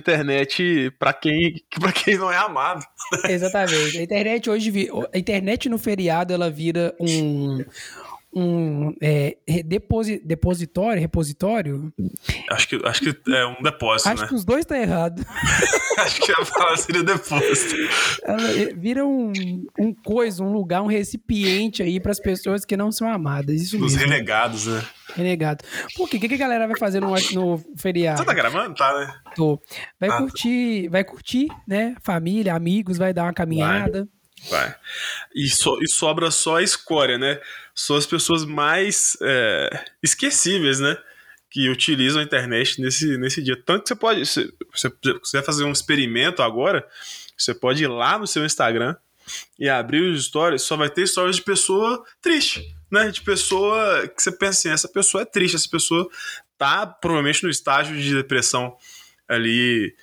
internet para quem, pra quem não é amado. Exatamente. A internet hoje, a internet no feriado, ela vira um um é, deposi, depositório, repositório? Acho que, acho que é um depósito, acho né? que os dois estão tá errados. acho que a palavra seria depósito. Ela vira um, um coisa, um lugar, um recipiente aí para as pessoas que não são amadas. Isso Os mesmo. renegados, né? Renegado. Por quê? O que, que a galera vai fazer no, no feriado? Você tá gravando? Tá, né? Tô. Vai Ah, tá. curtir, vai curtir, né? Família, amigos, vai dar uma caminhada. Vai. E, so, e sobra só a escória, né? Só as pessoas mais é, esquecíveis, né? Que utilizam a internet nesse, nesse dia. Tanto que você pode. Se você quiser fazer um experimento agora, você pode ir lá no seu Instagram e abrir os stories, só vai ter stories de pessoa triste, né? De pessoa que você pensa assim, essa pessoa é triste, essa pessoa tá provavelmente no estágio de depressão ali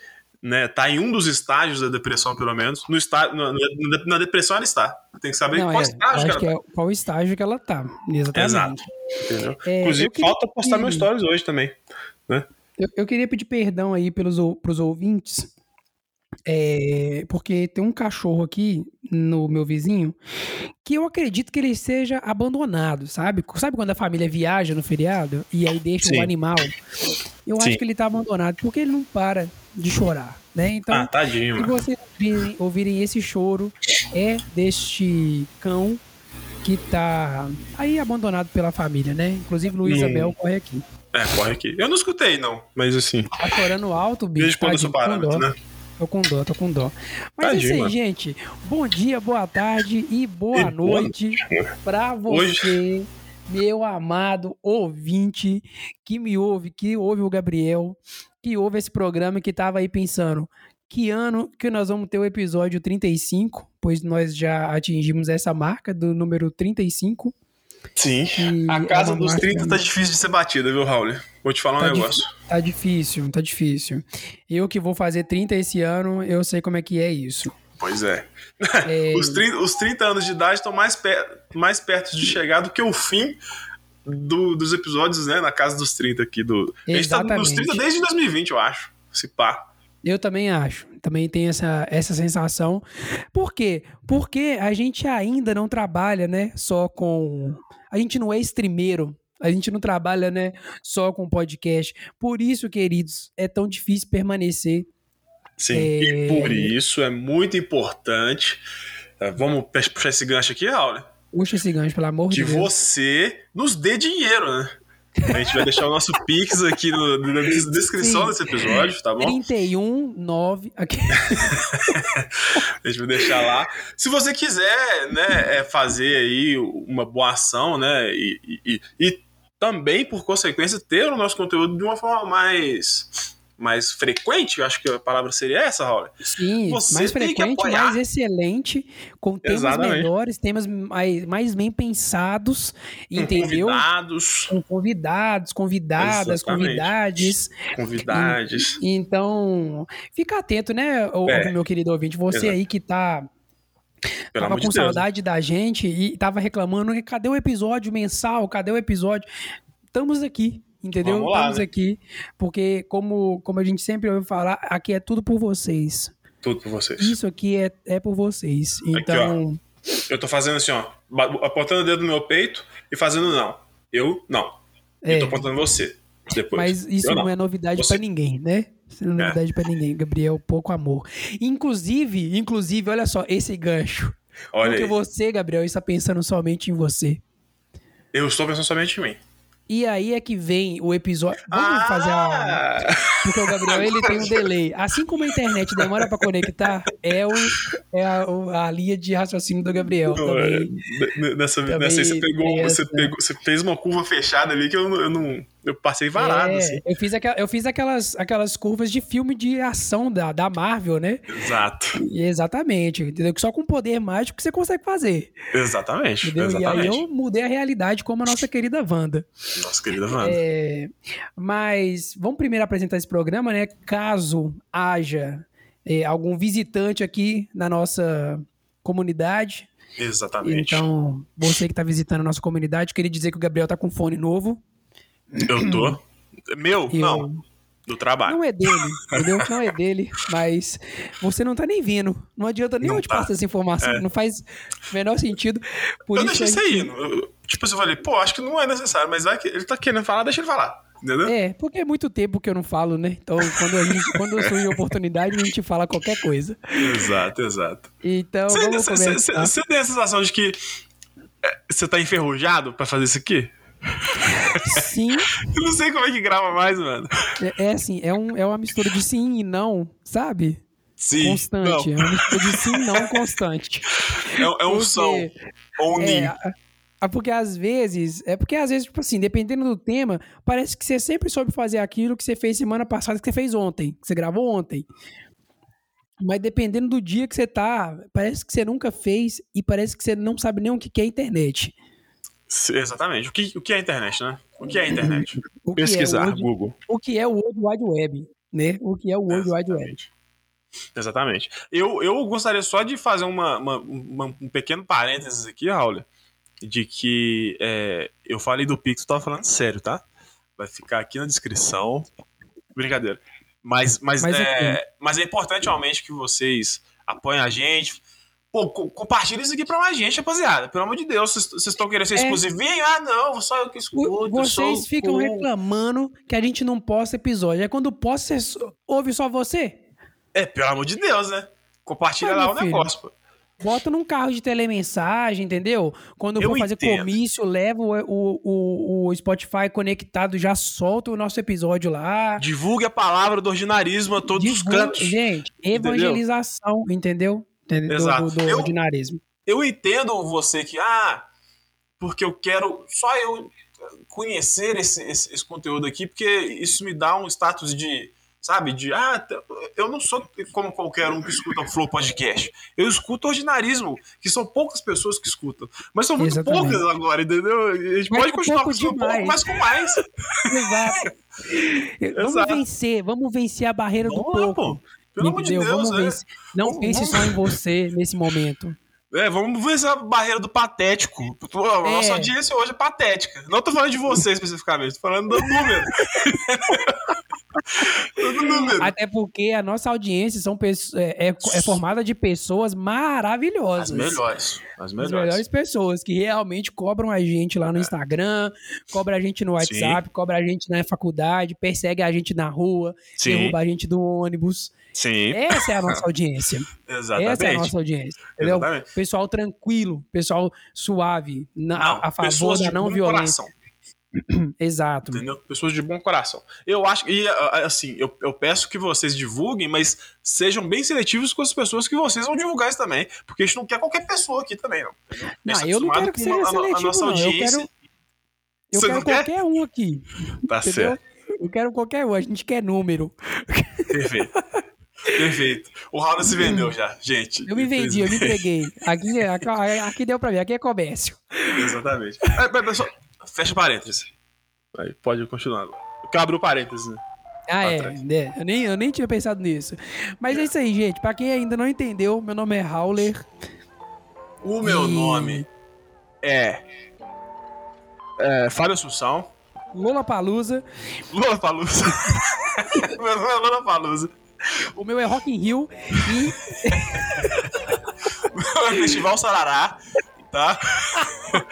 né, tá em um dos estágios da depressão, pelo menos. No estágio, na, na, na depressão ela está. Tem que saber Não, qual é, estágio que ela é qual estágio que ela tá. Exatamente. tá. Exato. Entendeu? É, Inclusive, falta postar meus stories hoje também. Né? Eu, eu queria pedir perdão aí pelos, pros ouvintes, é, porque tem um cachorro aqui no meu vizinho que eu acredito que ele seja abandonado, sabe? Sabe quando a família viaja no feriado e aí deixa Sim. o animal? Eu Sim. acho que ele tá abandonado porque ele não para de chorar, né? Então, ah, tadinho, se vocês ouvirem, ouvirem esse choro, é deste cão que tá aí abandonado pela família, né? Inclusive Luiz Hum. Abel corre aqui. É, corre aqui. Eu não escutei, não. Mas assim, Tá chorando alto, bicho. desde quando sou parâmetro, dó. né? Tô com dó, tô com dó. Mas é Tadinho, isso aí, mano. gente. Bom dia, boa tarde e boa E boa noite pra você, meu amado ouvinte que me ouve, que ouve o Gabriel, que ouve esse programa e que tava aí pensando que ano que nós vamos ter o episódio 35, pois nós já atingimos essa marca do número 35. Sim. A é casa uma dos marca 30 tá difícil de ser batida, viu, Raul? Vou te falar um Tá negócio. Tá difícil, tá difícil. Eu que vou fazer 30 esse ano, eu sei como é que é isso. Pois é. É, Os, 30, os 30 anos de idade estão mais, per- mais perto de chegar do que o fim do- dos episódios, né? Na casa dos 30 aqui. Do... A gente tá nos Exatamente. 30 desde 2020, eu acho. Se pá. eu também acho. Também tenho essa, essa sensação. Por quê? Porque a gente ainda não trabalha, né? Só com. A gente não é streameiro. A gente não trabalha, né? Só com podcast. Por isso, queridos, é tão difícil permanecer. Sim. É. E por isso é muito importante. Vamos puxar esse gancho aqui, Raul. Puxa esse gancho, pelo amor de Deus. você nos dê dinheiro, né? A gente vai deixar o nosso Pix aqui no- na descrição Sim. desse episódio, tá bom? 31, 9. Aqui. A gente vai deixar lá. Se você quiser, né, é, fazer aí uma boa ação, né, e, e- e- e também, por consequência, ter o nosso conteúdo de uma forma mais, mais frequente, eu acho que a palavra seria essa, Raul. Sim, Você mais frequente, mais excelente, com temas Exatamente. melhores, temas mais, mais bem pensados, Com entendeu? convidados, Com convidados, convidadas, Exatamente. convidades. convidades. Então, fica atento, né, É. meu querido ouvinte? Você Exato. aí que tá Pelo tava com de saudade da gente e tava reclamando, cadê o episódio mensal? Cadê o episódio? Estamos aqui, entendeu? Vamos lá, Estamos né? aqui, porque como, como a gente sempre ouve falar, aqui é tudo por vocês. Tudo por vocês. Isso aqui é, é por vocês. Então, Eu tô fazendo assim, ó, apontando o dedo no meu peito e fazendo não. Eu não. É. E tô apontando você. Depois. mas isso Eu não. é novidade pra ninguém, né? Isso não é É. novidade pra ninguém, Gabriel, pouco amor. Inclusive, inclusive, olha só, esse gancho. Olha porque aí. você, Gabriel, está pensando somente em você. Eu estou pensando somente em mim. E aí é que vem o episódio. Vamos Ah! fazer a. Porque o Gabriel ele tem um delay. Assim como a internet demora pra conectar, é, o, é a, a linha de raciocínio do Gabriel Não, é, também. n- nessa, também nessa aí você pegou, você pegou, você fez uma curva fechada ali que eu, eu não, eu passei varado, É, assim. eu fiz, aqua- eu fiz aquelas, aquelas curvas de filme de ação da, da Marvel, né? Exato, E exatamente, entendeu? Que só com poder mágico você consegue fazer, exatamente, entendeu? E aí exatamente. eu mudei a realidade como a nossa querida Wanda. Nossa querida Wanda. É, mas vamos primeiro apresentar esse programa, né? Caso haja é, algum visitante aqui na nossa comunidade. Exatamente. Então, você que está visitando a nossa comunidade, queria dizer que o Gabriel tá com fone novo. Eu tô. Meu? Eu- Não. Do trabalho. Não é dele, entendeu? Não é dele, mas você não tá nem vindo. Não adianta nem Não eu te tá. passar essa informação. É. Não faz o menor sentido. Por eu isso deixei isso gente- aí. Eu- Tipo, eu falei, pô, acho que não é necessário, mas vai que ele tá querendo falar, deixa ele falar. Entendeu? É, porque é muito tempo que eu não falo, né? Então, quando, a gente, quando surge oportunidade, a gente fala qualquer coisa. Exato, exato. Então, vamos começar. Você tem a sensação de que é, você tá enferrujado pra fazer isso aqui? Sim, Eu não sei como é que grava mais, mano. é, é assim, é, um, é uma mistura de sim e não, sabe? Sim. Constante. Não, É uma mistura de sim e não constante. é, é um Porque- som. Um É, a- porque às vezes, é porque às vezes, tipo assim, dependendo do tema, parece que você sempre soube fazer aquilo que você fez semana passada, que você fez ontem, que você gravou ontem. Mas dependendo do dia que você tá, parece que você nunca fez e parece que você não sabe nem o que que é internet. Exatamente. O que, o que é a internet, né? O que é a internet? O que é o Pesquisar, World- Google. o que é o World Wide Web, né? O que é o World Wide Web. Exatamente. Exatamente. Eu, eu gostaria só de fazer uma, uma- uma- um pequeno parênteses aqui, Raul, de que é, eu falei do Pix, eu tava falando sério, tá? Vai ficar aqui na descrição. Brincadeira. Mas, mas, Mas é, mas é importante realmente que vocês apoiem a gente. Pô, co- compartilha isso aqui pra mais gente, rapaziada. Pelo amor de Deus, vocês- estão querendo ser É. exclusivinho? Ah, não, só eu que escuto. Vocês ficam reclamando que a gente não posta episódio. Aí quando posta, você só- ouve só você. É, pelo amor de Deus, né? Compartilha Mas, lá o filho, negócio, pô. Bota num carro de telemensagem, entendeu? Quando Eu for fazer entendo. comício, leva o, o, o, Spotify conectado, já solta o nosso episódio lá. Divulgue a palavra do ordinarismo a todos os Divulga- cantos. Gente, evangelização, entendeu? Entendeu? Do- Exato. Do, do Eu- ordinarismo. Eu entendo você que, ah, porque eu quero só eu conhecer esse, esse, esse conteúdo aqui, porque isso me dá um status de, sabe, de, ah, eu não sou como qualquer um que escuta o Flow Podcast. Eu escuto ordinarismo, que são poucas pessoas que escutam. Mas são muito Exatamente. poucas agora, entendeu? A gente Mas pode continuar com um pouco, mas com mais. Exato. vamos Exato. vencer, vamos vencer a barreira do Vamos lá, pouco. pô. Pelo amor de? Deus, vamos né? vencer. Não Vamos- pense só em você nesse momento. É, vamos ver essa barreira do patético. A nossa É. audiência hoje é patética. Não tô falando de você especificamente, tô falando do número. do número. Até porque a nossa audiência são pesso- é, é, é formada de pessoas As maravilhosas. melhores. As As melhores. melhores pessoas que realmente cobram a gente lá no Instagram, cobra a gente no WhatsApp, cobra a gente na faculdade, persegue a gente na rua, Sim, derruba a gente do ônibus. Sim. Essa é a nossa audiência. Exatamente. Essa é a nossa audiência. Entendeu? Exatamente. Pessoal tranquilo, pessoal suave, na- Não, a favor da não violência. coração, Exato. entendeu? Pessoas de bom coração. Eu acho, e a- assim, eu, eu peço que vocês divulguem, mas sejam bem seletivos com as pessoas que vocês vão divulgar isso também, porque a gente não quer qualquer pessoa aqui também, não. Não, eu não quero que seja a- a- a seletivo, nossa não. Eu quero, eu quero não quer? qualquer um aqui. Tá entendeu? certo. Eu quero qualquer um. A gente quer número. Perfeito. Perfeito. O Raul se vendeu já, gente. Eu me vendi, eu me entreguei. Aqui, aqui, aqui deu pra ver, aqui é comércio. Exatamente. É, mas só- fecha parênteses. Aí, pode continuar. Eu abri o parênteses, né? Ah, é, é. Eu nem, eu nem tinha pensado nisso. Mas é isso aí, gente. Pra quem ainda não entendeu, meu nome é Hauler. O meu E- nome é. É. Fábio Assunção. Lola Palusa. Lula Palusa. meu nome é Lula Palusa. O meu é Rock in Rio. E Festival Sarará. Tá?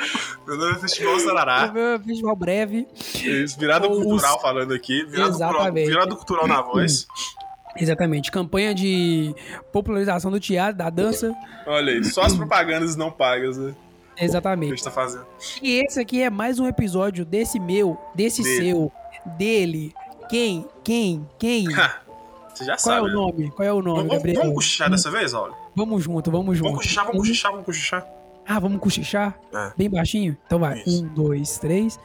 meu nome é Festival o Sarará. meu é Festival Breve. Isso, virada Os- cultural falando aqui. Virada cultural, Exatamente. virada cultural na voz. Exatamente. Campanha de popularização do teatro, da dança. Olha aí, só as propagandas não pagas, né? Que a Exatamente. gente tá fazendo. E esse aqui é mais um episódio desse meu, desse Dele. seu, dele. Quem? Quem? Quem? Você já Qual é sabe. o né? nome? Qual é o nome, Vamos, Gabriel? vamos cochichar dessa vez, olha? Vamos junto, vamos junto. Vamos cochichar, vamos cochichar, vamos cochichar. Ah, vamos cochichar? É. Bem baixinho? Então vai. Isso. Um, dois, três.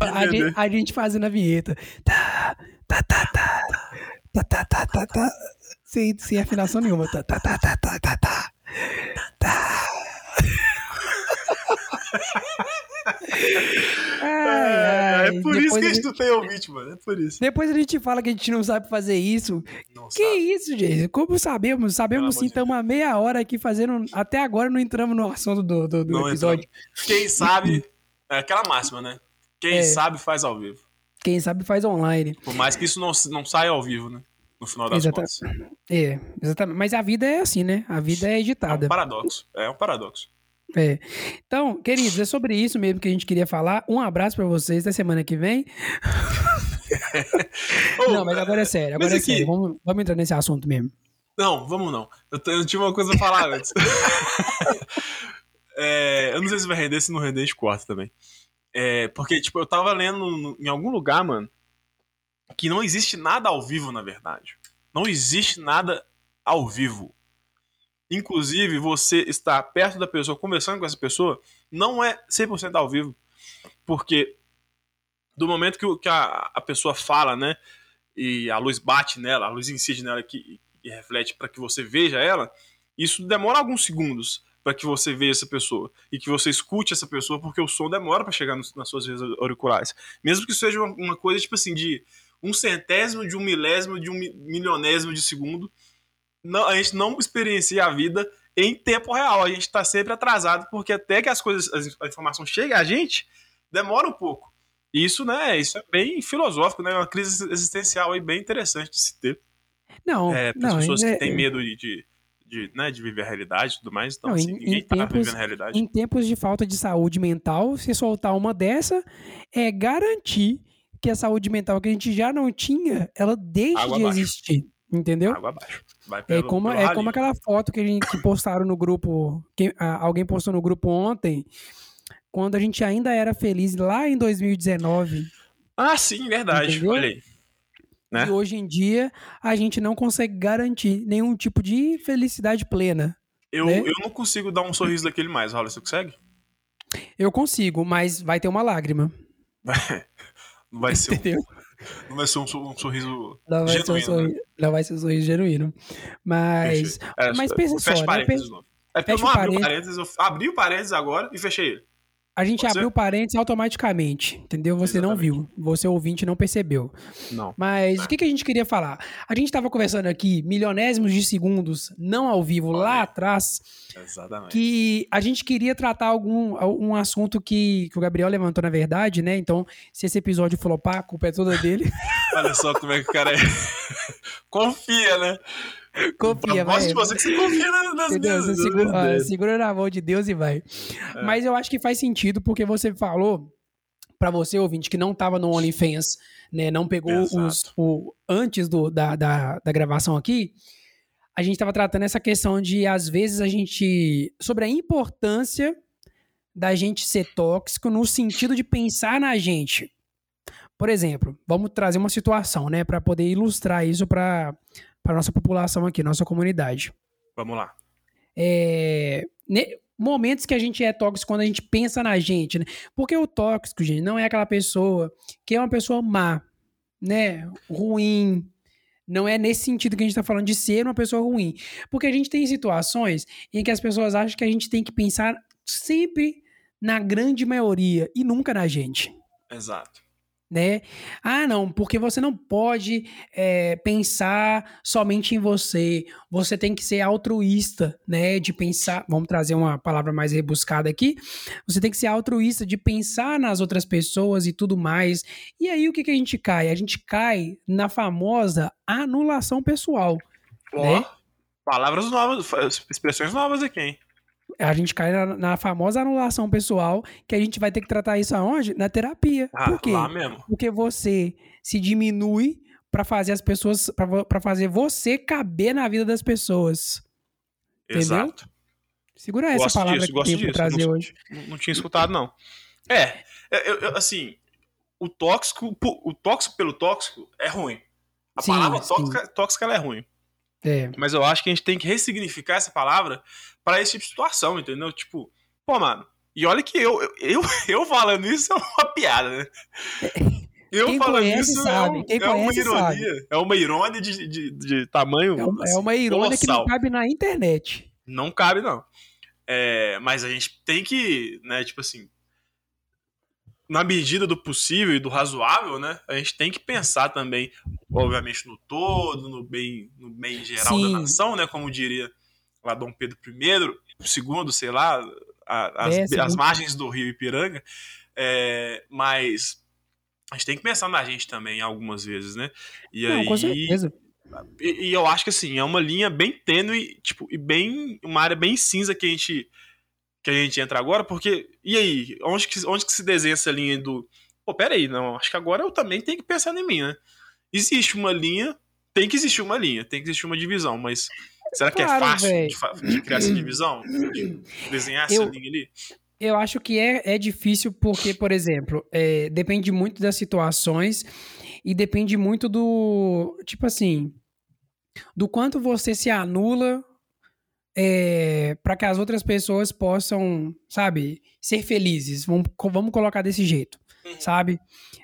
Ordinarismo. A gente, a gente fazendo a vinheta. Tá, tá, tá, tá. Tá, tá, tá, tá, tá. Sem, sem afinação nenhuma. Tá, tá, tá, tá, tá, tá, tá. Tá. Ai, É, ai. É por isso que a gente não tem ouvinte, mano. É por isso. Depois a gente fala que a gente não sabe fazer isso. Não que sabe. isso, gente? Como sabemos? Sabemos sim, estamos há meia hora aqui fazendo. Até agora não entramos no assunto do, do, do episódio. Entramos. Quem sabe. É aquela máxima, né? Quem é. sabe faz ao vivo. Quem sabe faz online. Por mais que isso não, não saia ao vivo, né? No final das Exata... contas. É, exatamente. Mas a vida é assim, né? A vida é editada. É um paradoxo. É um paradoxo. É. Então, queridos, é sobre isso mesmo que a gente queria falar. Um abraço para vocês da semana que vem. oh, não, mas agora é sério, agora é aqui... sério. Vamos, vamos entrar nesse assunto mesmo. Não, vamos não. Eu, eu tinha uma coisa a falar antes. é, eu não sei se vai render, se não render, a gente corta também. É, porque, tipo, eu tava lendo em algum lugar, mano, que não existe nada ao vivo, na verdade. Não existe nada ao vivo. Inclusive, você estar perto da pessoa, conversando com essa pessoa, não é 100% ao vivo. Porque do momento que, que a, a, pessoa fala, né, e a luz bate nela, a luz incide nela que, e reflete para que você veja ela, isso demora alguns segundos para que você veja essa pessoa e que você escute essa pessoa, porque o som demora para chegar nos, nas suas auriculares. Mesmo que seja uma, uma coisa tipo assim de um centésimo de um milésimo de um milionésimo de segundo, não, a gente não experiencia a vida em tempo real. A gente está sempre atrasado, porque até que as coisas, a informação chegue a gente, demora um pouco. Isso, né, isso é bem filosófico, né? É uma crise existencial aí bem interessante de se ter. Não, é, não, pessoas é, que têm medo de, de, de, né, de viver a realidade e tudo mais. Então, não, assim, em, ninguém está vivendo a realidade. Em tempos de falta de saúde mental, se soltar uma dessa, é garantir que a saúde mental que a gente já não tinha, ela deixe Água de abaixo. existir. Entendeu? Água abaixo. É pelo, é como, é como aquela foto que, a gente, que postaram no grupo. Que, alguém postou no grupo ontem, quando a gente ainda era feliz lá em 2019. Ah, sim, verdade. Entendeu? Olha aí. Né? E hoje em dia a gente não consegue garantir nenhum tipo de felicidade plena. Eu, né? eu não consigo dar um sorriso daquele mais, Raul. Você consegue? Eu consigo, mas vai ter uma lágrima. Não vai ser Entendeu? Um... Não vai ser um, um sorriso não vai genuíno. Ser um sorriso, né? Não vai ser um sorriso genuíno. Mas. É, mas pensa só, né? Pensa, é porque eu não abri o parênteses, eu abri o parênteses agora e fechei ele. A gente Pode abriu ser? parênteses automaticamente, entendeu? Você Exatamente. não viu, você ouvinte não percebeu. Não. Mas é. o que, que a gente queria falar? A gente estava conversando aqui, milionésimos de segundos, não ao vivo, Olha. lá atrás. Exatamente. Que a gente queria tratar algum um assunto que, que o Gabriel levantou, na verdade, né? Então, se esse episódio flopar, a culpa é toda dele. Olha só como é que o cara é. Confia, né? Confia, vai. Mostra você que você confia nas Entendeu? minhas, segura, segura na mão de Deus e vai. É. Mas eu acho que faz sentido porque você falou para você, ouvinte, que não tava no OnlyFans, né? Não pegou os, o, antes do, da, da, da gravação aqui. A gente tava tratando essa questão de, às vezes, a gente. sobre a importância da gente ser tóxico no sentido de pensar na gente. Por exemplo, vamos trazer uma situação, né, para poder ilustrar isso para para nossa população aqui, nossa comunidade. Vamos lá. É, ne, momentos que a gente é tóxico quando a gente pensa na gente, né? Porque o tóxico, gente, não é aquela pessoa que é uma pessoa má, né? Ruim. Não é nesse sentido que a gente está falando de ser uma pessoa ruim. Porque a gente tem situações em que as pessoas acham que a gente tem que pensar sempre na grande maioria e nunca na gente. Exato né? Ah, não, porque você não pode é, pensar somente em você. Você tem que ser altruísta, né? De pensar. Vamos trazer uma palavra mais rebuscada aqui. Você tem que ser altruísta de pensar nas outras pessoas e tudo mais. E aí o que, que a gente cai? A gente cai na famosa anulação pessoal. Oh, né? Palavras novas, expressões novas aqui, hein? A gente cai na, na, famosa anulação pessoal, que a gente vai ter que tratar isso aonde? Na terapia. Ah, Por quê? Lá mesmo. Porque você se diminui para fazer as pessoas, para fazer você caber na vida das pessoas. Exato. Entendeu? Segura essa gosto palavra disso, que eu vou trazer não, hoje. Não, tinha escutado, não. É, eu, eu, assim, o tóxico, o tóxico pelo tóxico é ruim. A sim, palavra tóxica, tóxica ela é ruim. É. Mas eu acho que a gente tem que ressignificar essa palavra para esse tipo de situação, entendeu? Tipo, pô, mano, e olha que eu, eu, eu falando isso é uma piada, né? Eu Quem falando isso sabe. é, é uma ironia. Sabe. É uma irônia de, de, de tamanho. É uma, assim, é uma irônia colossal. que não cabe na internet. Não cabe, não. É, mas a gente tem que, né, tipo assim. Na medida do possível e do razoável, né? A gente tem que pensar também, obviamente, no todo, no bem, no bem geral Sim. da nação, né? Como diria lá Dom Pedro I, segundo, sei lá, a, as, é, as margens do rio Ipiranga. É, mas a gente tem que pensar na gente também algumas vezes, né? E Não, aí, com certeza. E, e, eu acho que assim, é uma linha bem tênue, tipo, e bem. uma área bem cinza que a gente que a gente entra agora, porque. E aí? Onde que, onde que se desenha essa linha do. Pô, peraí, não. Acho que agora eu também tenho que pensar em mim, né? Existe uma linha, tem que existir uma linha, tem que existir uma divisão, mas. Será que é claro, é fácil de, de, criar essa divisão? De desenhar eu, essa linha ali? Eu acho que é, é difícil porque, por exemplo, é, depende muito das situações e depende muito do. Tipo assim. Do quanto você se anula é, para que as outras pessoas possam, sabe, ser felizes. Vamos, vamos colocar desse jeito, uhum. sabe?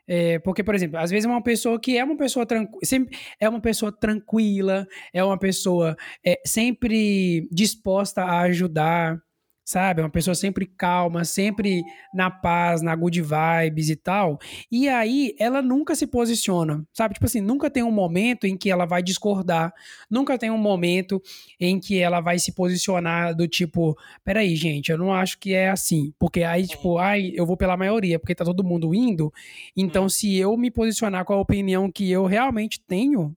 É, porque, por exemplo, às vezes é uma pessoa que é uma pessoa tranquila, é uma pessoa tranquila, é uma pessoa é, sempre disposta a ajudar, sabe? É uma pessoa sempre calma, sempre na paz, na good vibes e tal. E aí ela nunca se posiciona, sabe? Tipo assim, nunca tem um momento em que ela vai discordar, nunca tem um momento em que ela vai se posicionar do tipo, peraí, gente, eu não acho que é assim. Porque aí, tipo, ai, eu vou pela maioria, porque tá todo mundo indo. Então, se eu me posicionar com a opinião que eu realmente tenho,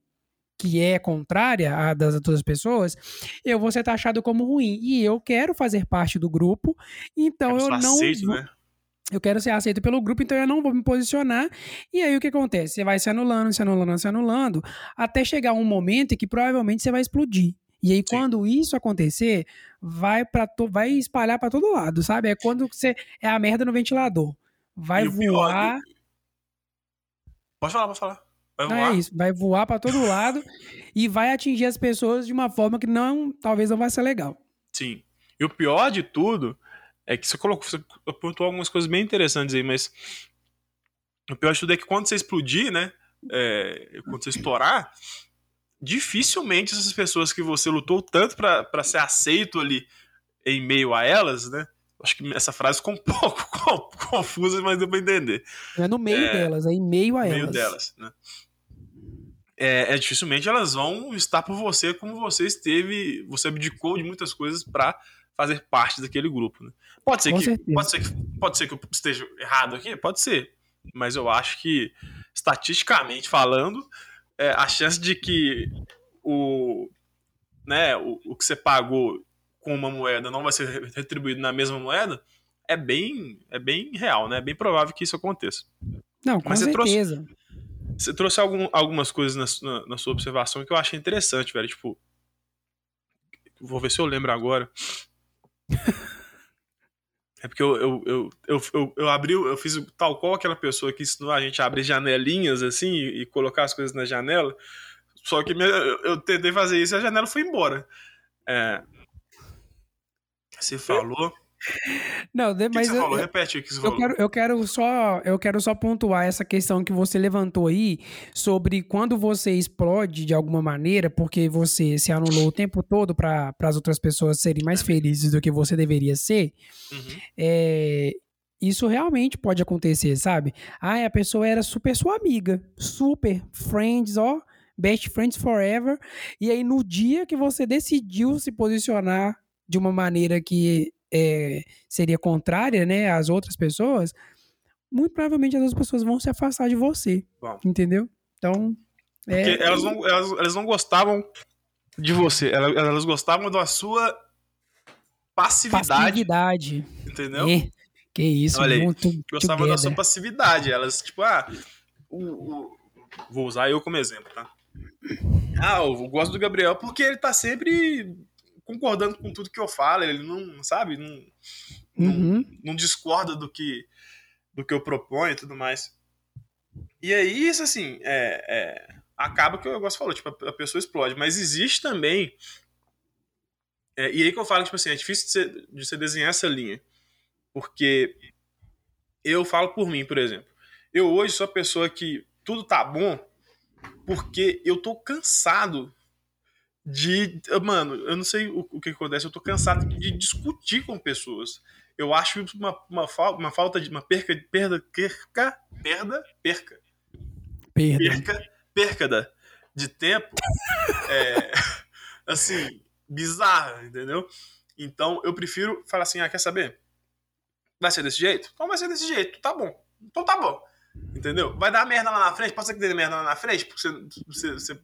que é contrária à das outras pessoas, eu vou ser taxado como ruim. E eu quero fazer parte do grupo, então eu não. Aceito, né? Eu quero ser aceito pelo grupo, então eu não vou me posicionar. E aí o que acontece? Você vai se anulando, se anulando, se anulando, até chegar um momento em que provavelmente você vai explodir. E aí, Sim. quando isso acontecer, vai para vai espalhar para todo lado, sabe? É quando você é a merda no ventilador. Vai voar. Pior... Pode falar, pode falar. Vai não é isso, vai voar para todo lado e vai atingir as pessoas de uma forma que não, talvez não vai ser legal. Sim. E o pior de tudo é que você colocou, você apontou algumas coisas bem interessantes aí, mas o pior de tudo é que quando você explodir, né, é, quando você estourar, dificilmente essas pessoas que você lutou tanto para ser aceito ali em meio a elas, né, Acho que essa frase ficou um pouco confusa, mas deu pra entender. É no meio é, delas, é em meio a meio elas. meio delas, né? É, é, dificilmente elas vão estar por você como você esteve, você abdicou de muitas coisas para fazer parte daquele grupo. Né? Pode ser que pode ser que pode ser que eu esteja errado aqui, pode ser, mas eu acho que estatisticamente falando, é, a chance de que o né, o, o que você pagou com uma moeda não vai ser retribuído na mesma moeda é bem é bem real, né? É bem provável que isso aconteça. Não, com Mas certeza. Você trouxe, você trouxe algum, algumas coisas na, na, na, sua observação que eu achei interessante, velho. Tipo, vou ver se eu lembro agora. É porque eu, eu, eu, eu, eu, eu abri, eu fiz tal qual aquela pessoa que ensinou a gente a abrir janelinhas assim e, e colocar as coisas na janela. Só que minha, eu, eu, tentei fazer isso e a janela foi embora. É, você falou. Não, mas que você eu, falou? Repete o que você eu falou. Quero, eu quero só, eu quero só pontuar essa questão que você levantou aí sobre quando você explode de alguma maneira, porque você se anulou o tempo todo para as outras pessoas serem mais felizes do que você deveria ser. Uhum. É, isso realmente pode acontecer, sabe? Ah, a pessoa era super sua amiga, super friends, ó, best friends forever. E aí no dia que você decidiu se posicionar de uma maneira que é, seria contrária né, às outras pessoas, muito provavelmente as outras pessoas vão se afastar de você. Bom. Entendeu? Então. É... Porque elas não, elas, elas não gostavam de você, elas, elas gostavam da sua passividade. Passividade. Entendeu? É. Que isso, Olha muito. Gostavam da sua passividade. Elas, tipo, ah, o, o, vou usar eu como exemplo, tá? Ah, eu gosto do Gabriel porque ele tá sempre concordando com tudo que eu falo, ele não, sabe, não, uhum. não, não, discorda do que, do que eu proponho e tudo mais. E aí, isso assim, é, é, acaba que o negócio falou, tipo, a, a pessoa explode. Mas existe também. É, e aí que eu falo, tipo assim, é difícil de você, de você desenhar essa linha. Porque eu falo por mim, por exemplo. Eu hoje sou a pessoa que tudo tá bom porque eu tô cansado de. Mano, eu não sei o, o que acontece, eu tô cansado de discutir com pessoas. eu acho uma, uma, uma falta de uma perca, perda, perca, perda, perca, perda, perca, perca de tempo, é, assim, bizarra, entendeu? Então eu prefiro falar assim, ah, quer saber? Vai ser desse jeito? Então vai ser desse jeito, tá bom. Então tá bom. Entendeu? Vai dar merda lá na frente, pode ser que dê merda lá na frente, porque você, você, você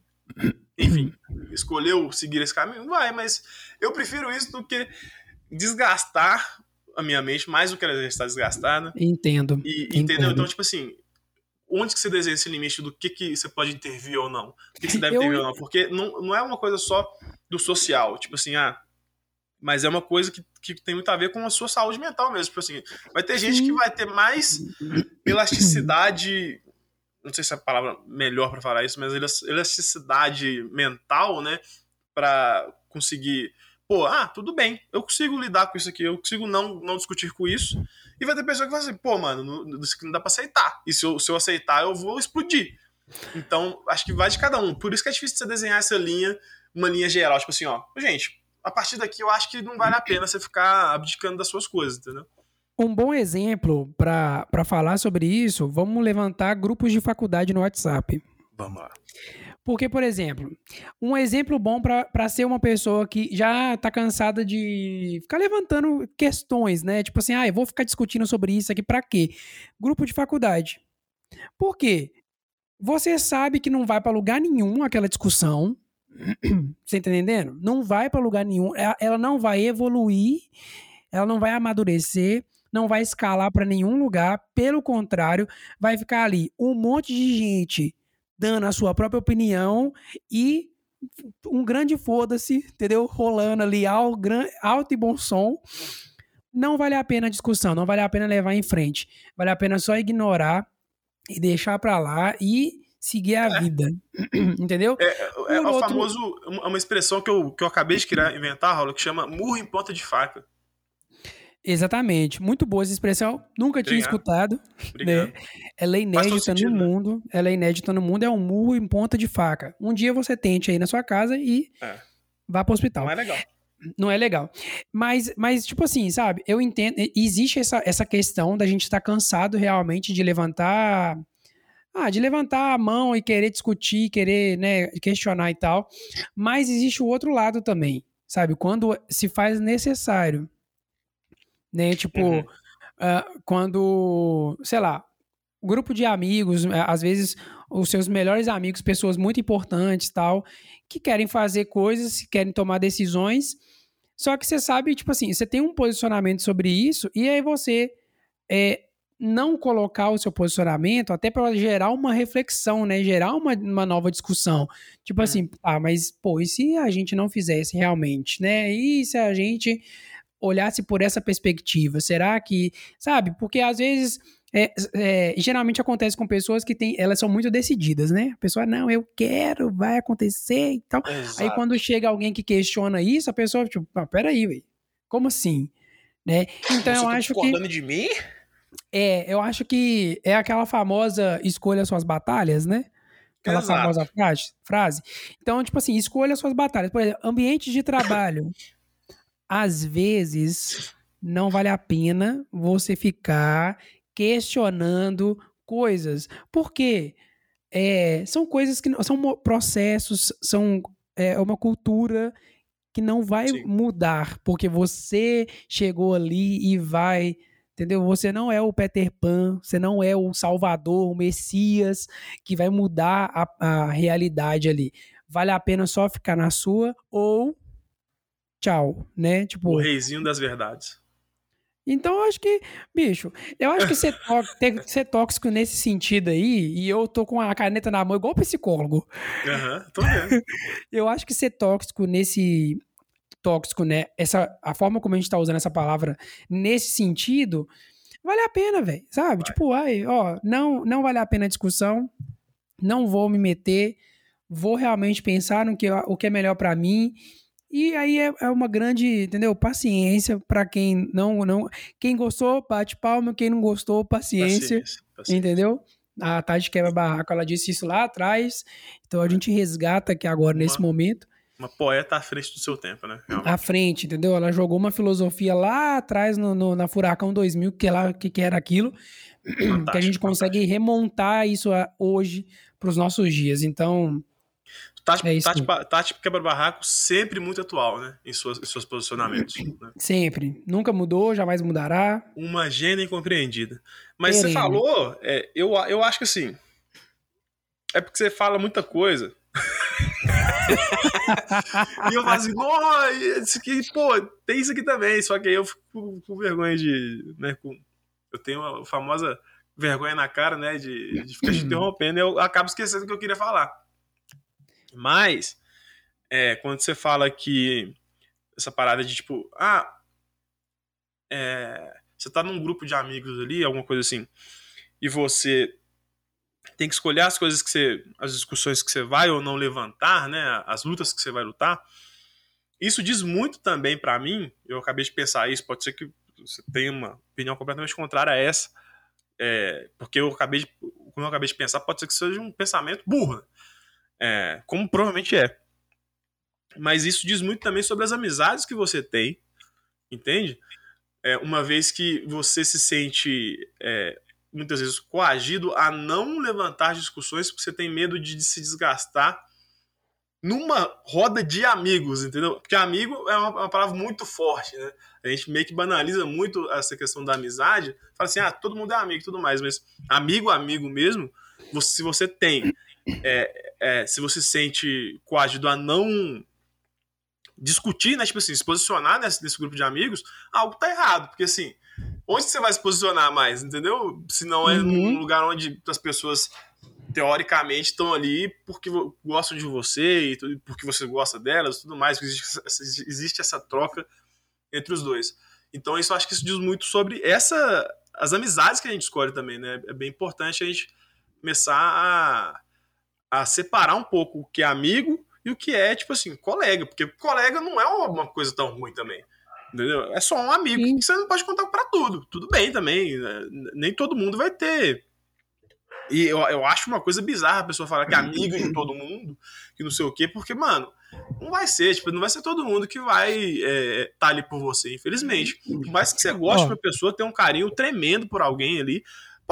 enfim, escolheu seguir esse caminho? Vai, mas eu prefiro isso do que desgastar a minha mente mais do que ela já está desgastada. Entendo. E, entendeu? Então, tipo assim, onde que você desenha esse limite do que, que você pode intervir ou não? O que, que você deve eu... intervir ou não? Porque não, não é uma coisa só do social. Tipo assim, ah, mas é uma coisa que, que tem muito a ver com a sua saúde mental mesmo. Tipo assim, vai ter gente que vai ter mais elasticidade, não sei se é a palavra melhor para falar isso, mas elasticidade mental, né, para conseguir, pô, ah, tudo bem, eu consigo lidar com isso aqui, eu consigo não, não discutir com isso. E vai ter pessoa que vai assim, pô, mano, não, não dá para aceitar. E se eu, se eu aceitar, eu vou explodir. Então, acho que vai de cada um. Por isso que é difícil você desenhar essa linha, uma linha geral, tipo assim, ó, gente, a partir daqui eu acho que não vale a pena você ficar abdicando das suas coisas, entendeu? Um bom exemplo para falar sobre isso, vamos levantar grupos de faculdade no WhatsApp. Vamos lá. Porque, por exemplo, um exemplo bom para ser uma pessoa que já tá cansada de ficar levantando questões, né? Tipo assim, ah, eu vou ficar discutindo sobre isso aqui para quê? Grupo de faculdade. Por quê? Você sabe que não vai para lugar nenhum aquela discussão, Você tá entendendo? Não vai para lugar nenhum. Ela não vai evoluir, ela não vai amadurecer, não vai escalar para nenhum lugar. Pelo contrário, vai ficar ali um monte de gente dando a sua própria opinião e um grande foda-se, entendeu? Rolando ali alto e bom som. Não vale a pena a discussão, não vale a pena levar em frente. Vale a pena só ignorar e deixar para lá e seguir a é. vida. Entendeu? É, é, é o outro... famoso. Uma expressão que eu, que eu acabei de criar, inventar, Raul, que chama murro em ponta de faca. Exatamente. Muito boa essa expressão. Nunca Obrigado. tinha escutado. Né? Ela é inédita sentido, no né? mundo. Ela é inédita no mundo. É um murro em ponta de faca. Um dia você tente aí na sua casa e é. vá para o hospital. Não é legal. Não é legal. Mas, mas, tipo assim, sabe? Eu entendo. Existe essa, essa questão da gente estar tá cansado realmente de levantar ah, de levantar a mão e querer discutir, querer né, questionar e tal. Mas existe o outro lado também, sabe? Quando se faz necessário. Né? Tipo, uhum. uh, quando, sei lá, grupo de amigos, eh, às vezes os seus melhores amigos, pessoas muito importantes tal, que querem fazer coisas, querem tomar decisões. Só que você sabe, tipo assim, você tem um posicionamento sobre isso e aí você é, não colocar o seu posicionamento até para gerar uma reflexão, né? Gerar uma, uma nova discussão. Tipo é. assim, ah, mas pô, e se a gente não fizesse realmente, né? E se a gente olhasse por essa perspectiva? Será que, sabe? Porque às vezes é, é, geralmente acontece com pessoas que têm, elas são muito decididas, né? A pessoa, não, eu quero, vai acontecer e tal. Exato. Aí quando chega alguém que questiona isso, a pessoa, tipo, ah, peraí, velho, como assim? Né? Então Você eu tá acho que. de mim? É, eu acho que é aquela famosa escolha suas batalhas, né? Aquela Exato. famosa frase, frase. Então, tipo assim, escolha suas batalhas. Por exemplo, ambiente de trabalho. Às vezes, não vale a pena você ficar questionando coisas. Por quê? É, são coisas que são processos, são é, uma cultura que não vai Sim. mudar porque você chegou ali e vai Entendeu? Você não é o Peter Pan, você não é o Salvador, o Messias que vai mudar a, a realidade ali. Vale a pena só ficar na sua ou tchau, né? Tipo, o reizinho das verdades. Então, eu acho que, bicho, eu acho que ser, ter, ser tóxico nesse sentido aí, e eu tô com a caneta na mão igual psicólogo. Aham, uhum, tô vendo. eu acho que ser tóxico nesse, tóxico, né? Essa, a forma como a gente tá usando essa palavra nesse sentido, vale a pena, velho, sabe? Vai. Tipo, ai, ó, não, não vale a pena a discussão, não vou me meter, vou realmente pensar no que, o que é melhor para mim. E aí é, é, uma grande, entendeu? Paciência para quem não, não. Quem gostou, bate palma. Quem não gostou, paciência. paciência, paciência. Entendeu? A Tati Quebra Barraco, ela disse isso lá atrás. Então a gente resgata aqui agora, nesse momento. uma poeta à frente do seu tempo, né? Realmente. À frente, entendeu? Ela jogou uma filosofia lá atrás no, no na Furacão 2000, que, ela, que, que era aquilo, fantástico, que a gente consegue fantástico. remontar isso a, hoje para os nossos dias. Então, Tati, é Tati, Tati Quebra-Barraco sempre muito atual, né? Em, suas, em seus posicionamentos. Né? Sempre. Nunca mudou, jamais mudará. Uma gênia incompreendida. Mas você falou, é, eu, eu acho que assim. É porque você fala muita coisa. e eu falo assim, aqui, pô, tem isso aqui também. Só que aí eu fico com, com vergonha de. Né, com, eu tenho a famosa vergonha na cara, né? De, de ficar te interrompendo e eu acabo esquecendo o que eu queria falar. Mas, é, quando você fala que essa parada de tipo, ah, é, você tá num grupo de amigos ali, alguma coisa assim, e você tem que escolher as coisas que você, as discussões que você vai ou não levantar, né, as lutas que você vai lutar. Isso diz muito também para mim. Eu acabei de pensar isso. Pode ser que você tenha uma opinião completamente contrária a essa, é, porque eu acabei de, como eu acabei de pensar, pode ser que seja um pensamento burro. É, como provavelmente é. Mas isso diz muito também sobre as amizades que você tem, entende? É, uma vez que você se sente é, muitas vezes coagido a não levantar discussões porque você tem medo de, de se desgastar numa roda de amigos, entendeu? Porque amigo é uma, uma, palavra muito forte, né? A gente meio que banaliza muito essa questão da amizade, fala assim, ah, todo mundo é amigo e tudo mais, mas amigo, amigo mesmo, você, se você tem é, é, se você se sente coagido a não discutir, né? Tipo assim, se posicionar nesse, nesse grupo de amigos, algo tá errado. Porque assim, onde você vai se posicionar mais, entendeu? Se não é uhum. num lugar onde as pessoas teoricamente estão ali porque gostam de você e tudo, porque você gosta delas tudo mais, existe, existe essa troca entre os dois. Então isso acho que isso diz muito sobre essa as amizades que a gente escolhe também, né? É bem importante a gente começar a a separar um pouco o que é amigo e o que é, tipo assim, colega. Porque colega não é uma coisa tão ruim também. Entendeu? É só um amigo Sim. que você não pode contar para tudo. Tudo bem também. Né? Nem todo mundo vai ter. E eu, eu acho uma coisa bizarra a pessoa falar que é amigo de todo mundo, que não sei o quê, porque, mano, não vai ser, tipo, não vai ser todo mundo que vai estar é, tá ali por você, infelizmente. Por mais que você goste oh. de uma pessoa, ter um carinho tremendo por alguém ali,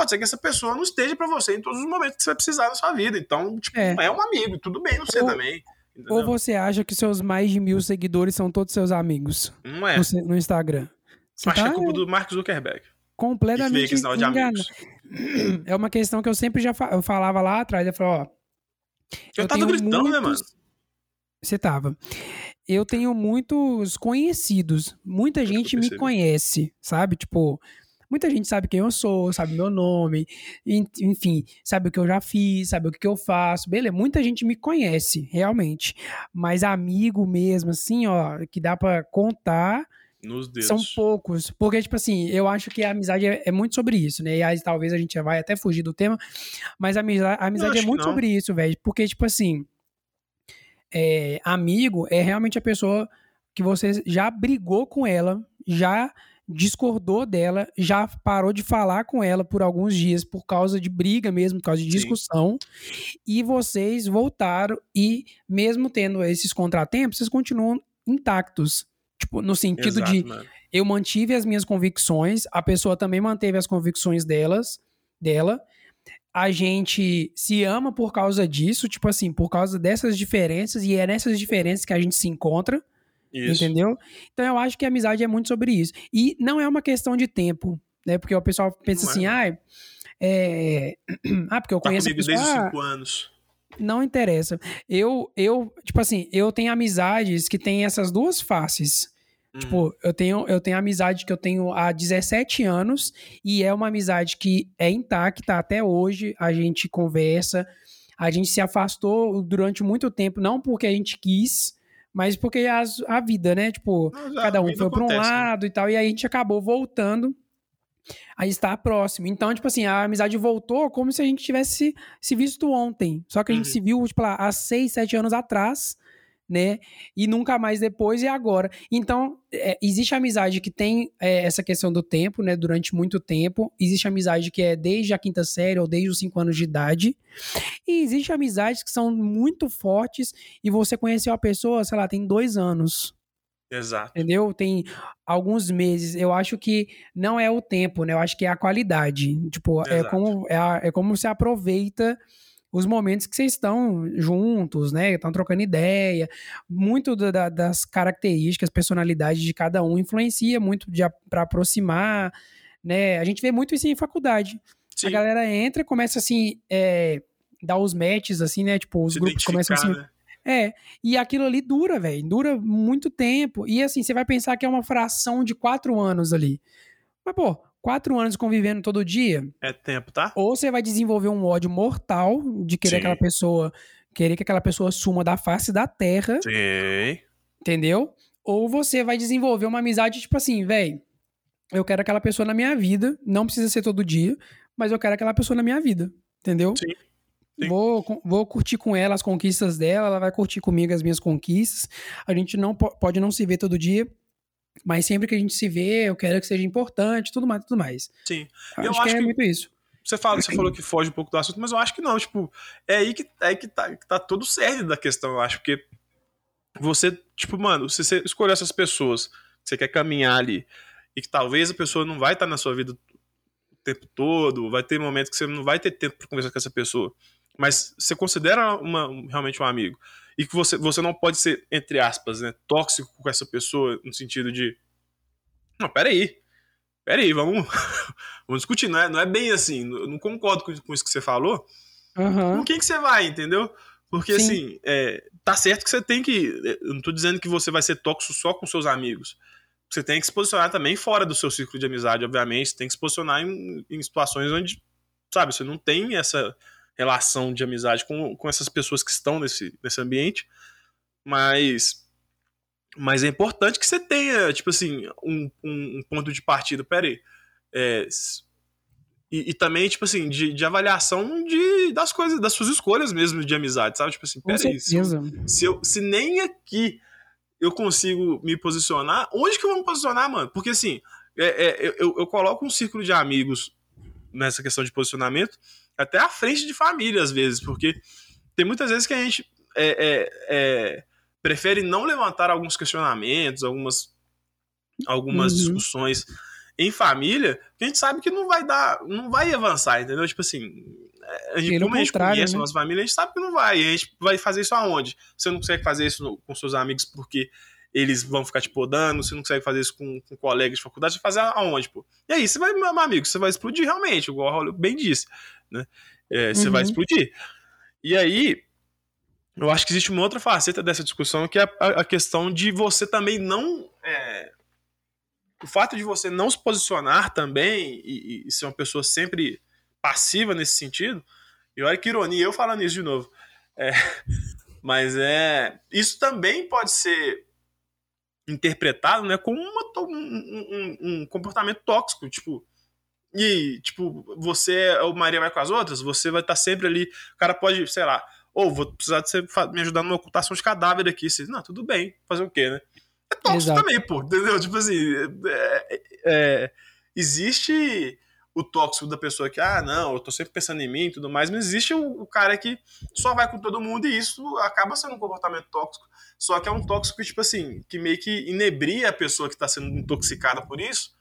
pode ser que essa pessoa não esteja para você em todos os momentos que você vai precisar na sua vida. Então, tipo, é, é um amigo, tudo bem não ser também. Entendeu? Ou você acha que seus mais de mil seguidores são todos seus amigos? Não é. No, no Instagram. Você Acho tá... que é culpa do Mark Zuckerberg. Completamente enganado. É uma questão que eu sempre já fa eu falava lá atrás. Eu falava, ó. Eu, eu tava gritando, muitos... né, mano? Você tava. Eu tenho muitos conhecidos. Muita gente me conhece, sabe? Tipo, Muita gente sabe quem eu sou, sabe meu nome, enfim, sabe o que eu já fiz, sabe o que eu faço. Beleza, muita gente me conhece, realmente. Mas amigo mesmo, assim, ó, que dá para contar. São poucos. Porque, tipo assim, eu acho que a amizade é, é muito sobre isso, né? E aí talvez a gente vai até fugir do tema, mas a amizade, a amizade é muito sobre isso, velho. Porque, tipo assim, é, amigo é realmente a pessoa que você já brigou com ela, já discordou dela, já parou de falar com ela por alguns dias por causa de briga mesmo, por causa de discussão, Sim. e vocês voltaram e mesmo tendo esses contratempos, vocês continuam intactos. Tipo, no sentido Exato, de mano. eu mantive as minhas convicções, a pessoa também manteve as convicções delas, dela. A gente se ama por causa disso, tipo assim, por causa dessas diferenças, e é nessas diferenças que a gente se encontra. Isso. Entendeu? Então eu acho que a amizade é muito sobre isso. E não é uma questão de tempo, né? Porque o pessoal pensa assim, ah, é... ah, porque eu tá conheço comigo pessoa, desde cinco anos. Não interessa. Eu, eu, tipo assim, eu tenho amizades que têm essas duas faces. Hum. Tipo, eu tenho, eu tenho amizade que eu tenho há 17 anos e é uma amizade que é intacta até hoje. A gente conversa, a gente se afastou durante muito tempo, não porque a gente quis, mas porque as, a vida, né? Tipo, cada um foi para um né? lado né? e tal, e aí a gente acabou voltando a estar próximo. Então, tipo assim, a amizade voltou como se a gente tivesse se visto ontem. Só que a gente uhum. se viu, tipo, lá, há seis, sete anos atrás, né? E nunca mais depois e agora. Então, é, existe amizade que tem é, essa questão do tempo, né? Durante muito tempo. Existe amizade que é desde a quinta série ou desde os cinco anos de idade. E existe amizades que são muito fortes e você conheceu a pessoa, sei lá, tem dois anos. Exato. Entendeu? Tem alguns meses. Eu acho que não é o tempo, né? Eu acho que é a qualidade. Tipo, é como, é, a, é como você aproveita os momentos que vocês estão juntos, né? Estão trocando ideia. Muito da, das características, personalidade de cada um influencia muito para aproximar, né? A gente vê muito isso em faculdade. Sim. A galera entra e começa assim, é, dar os matches, assim, né? Tipo, os Se grupos começam assim. Né? É, e aquilo ali dura, velho, dura muito tempo. E assim, você vai pensar que é uma fração de quatro anos ali. Mas, pô, quatro anos convivendo todo dia. É tempo, tá? Ou você vai desenvolver um ódio mortal de querer Sim. aquela pessoa. Querer que aquela pessoa suma da face da terra. Sim. Entendeu? Ou você vai desenvolver uma amizade, tipo assim, velho. Eu quero aquela pessoa na minha vida. Não precisa ser todo dia, mas eu quero aquela pessoa na minha vida. Entendeu? Sim. Vou, vou curtir com ela as conquistas dela, ela vai curtir comigo as minhas conquistas. A gente não pode não se ver todo dia, mas sempre que a gente se vê, eu quero que seja importante, tudo mais, tudo mais. Sim. Eu acho, eu acho que é que muito isso. Você, fala, você falou que foge um pouco do assunto, mas eu acho que não. Tipo, é aí que, é aí que, tá, que tá todo certo da questão, eu acho. Porque você, tipo, mano, se você escolher essas pessoas que você quer caminhar ali e que talvez a pessoa não vai estar na sua vida o tempo todo, vai ter momentos que você não vai ter tempo para conversar com essa pessoa mas você considera uma, realmente um amigo e que você, você não pode ser, entre aspas, né, tóxico com essa pessoa no sentido de não, peraí, peraí, vamos, vamos discutir, não é, não é bem assim, eu não concordo com, com isso que você falou, uhum. com quem que você vai, entendeu? Porque Sim. assim, é, tá certo que você tem que, eu não tô dizendo que você vai ser tóxico só com seus amigos, você tem que se posicionar também fora do seu círculo de amizade, obviamente, você tem que se posicionar em, em situações onde, sabe, você não tem essa relação de amizade com, com essas pessoas que estão nesse, nesse ambiente, mas mas é importante que você tenha, tipo assim, um, um, um ponto de partida. Pera aí. É, e, e, também, tipo assim, de, de, avaliação de, das coisas, das suas escolhas mesmo de amizade, sabe? Tipo assim, pera aí. Se, se, eu, se nem aqui eu consigo me posicionar, onde que eu vou me posicionar, mano? Porque assim, é, é, eu, eu coloco um círculo de amigos nessa questão de posicionamento até à frente de família, às vezes, porque tem muitas vezes que a gente é, é, é, prefere não levantar alguns questionamentos, algumas, algumas uhum. discussões em família, que a gente sabe que não vai dar, não vai avançar, entendeu? Tipo assim, é, a gente, como a gente conhece né? nossa família, a gente sabe que não vai. E a gente vai fazer isso aonde? Você não consegue fazer isso no, com seus amigos porque eles vão ficar te podando, você não consegue fazer isso com, com colegas de faculdade, você vai fazer aonde, pô? E aí, você vai, meu amigo, você vai explodir realmente, igual o Raul bem disse né? É, você uhum. vai explodir. E aí, eu acho que existe uma outra faceta dessa discussão que é a, a questão de você também não. É, o fato de você não se posicionar também e, e, ser uma pessoa sempre passiva nesse sentido. E olha que ironia, eu falando isso de novo. É, mas é. Isso também pode ser interpretado né, como uma, um, um, um comportamento tóxico. Tipo, e, tipo, você, o Maria vai com as outras, você vai estar tá sempre ali. O cara pode, sei lá, ou oh, vou precisar de você me ajudar numa ocultação de cadáver aqui. Você, não, tudo bem, fazer o quê, né? É tóxico também, pô, entendeu? Tipo assim, é, é, existe o tóxico da pessoa que, ah, não, eu tô sempre pensando em mim e tudo mais, mas existe o, o, cara que só vai com todo mundo e isso acaba sendo um comportamento tóxico. Só que é um tóxico que, tipo assim, que meio que inebria a pessoa que tá sendo intoxicada por isso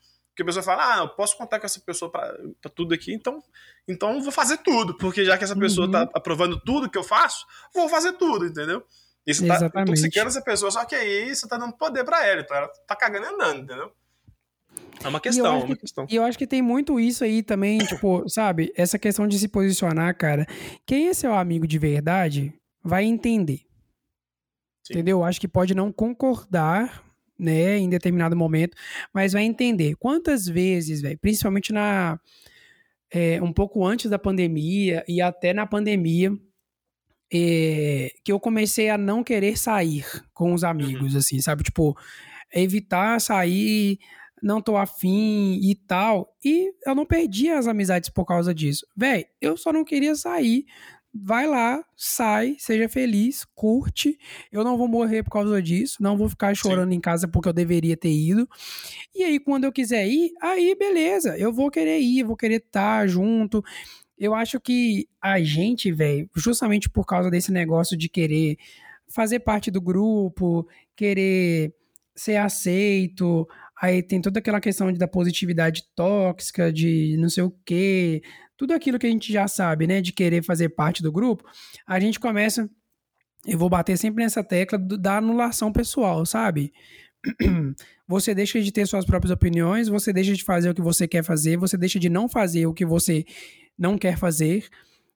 porque a pessoa fala, ah, eu posso contar com essa pessoa para tudo aqui, então, então eu vou fazer tudo, porque já que essa pessoa tá uhum. tá aprovando tudo que eu faço, vou fazer tudo, entendeu? Você tá intoxicando essa pessoa, só que aí você tá dando poder para ela, então ela tá cagando e andando, entendeu? É uma questão, é uma que, questão. E eu acho que tem muito isso aí também, tipo, sabe? Essa questão de se posicionar, cara. Quem é seu amigo de verdade vai entender. Sim. Entendeu? Eu acho que pode não concordar né, em determinado momento, mas vai entender quantas vezes, véio, principalmente na é, um pouco antes da pandemia e até na pandemia, é, que eu comecei a não querer sair com os amigos, uhum. assim, sabe? Tipo, evitar sair, não tô afim e tal. E eu não perdi as amizades por causa disso. Véi, eu só não queria sair vai lá, sai, seja feliz, curte. Eu não vou morrer por causa disso, não vou ficar chorando Sim. em casa porque eu deveria ter ido. E aí, quando eu quiser ir, aí beleza, eu vou querer ir, vou querer estar junto. Eu acho que a gente, velho, justamente por causa desse negócio de querer fazer parte do grupo, querer ser aceito, aí tem toda aquela questão de, da positividade tóxica, de não sei o quê, tudo aquilo que a gente já sabe, né, de querer fazer parte do grupo, a gente começa, eu vou bater sempre nessa tecla do, da anulação pessoal, sabe? Você deixa de ter suas próprias opiniões, você deixa de fazer o que você quer fazer, você deixa de não fazer o que você não quer fazer.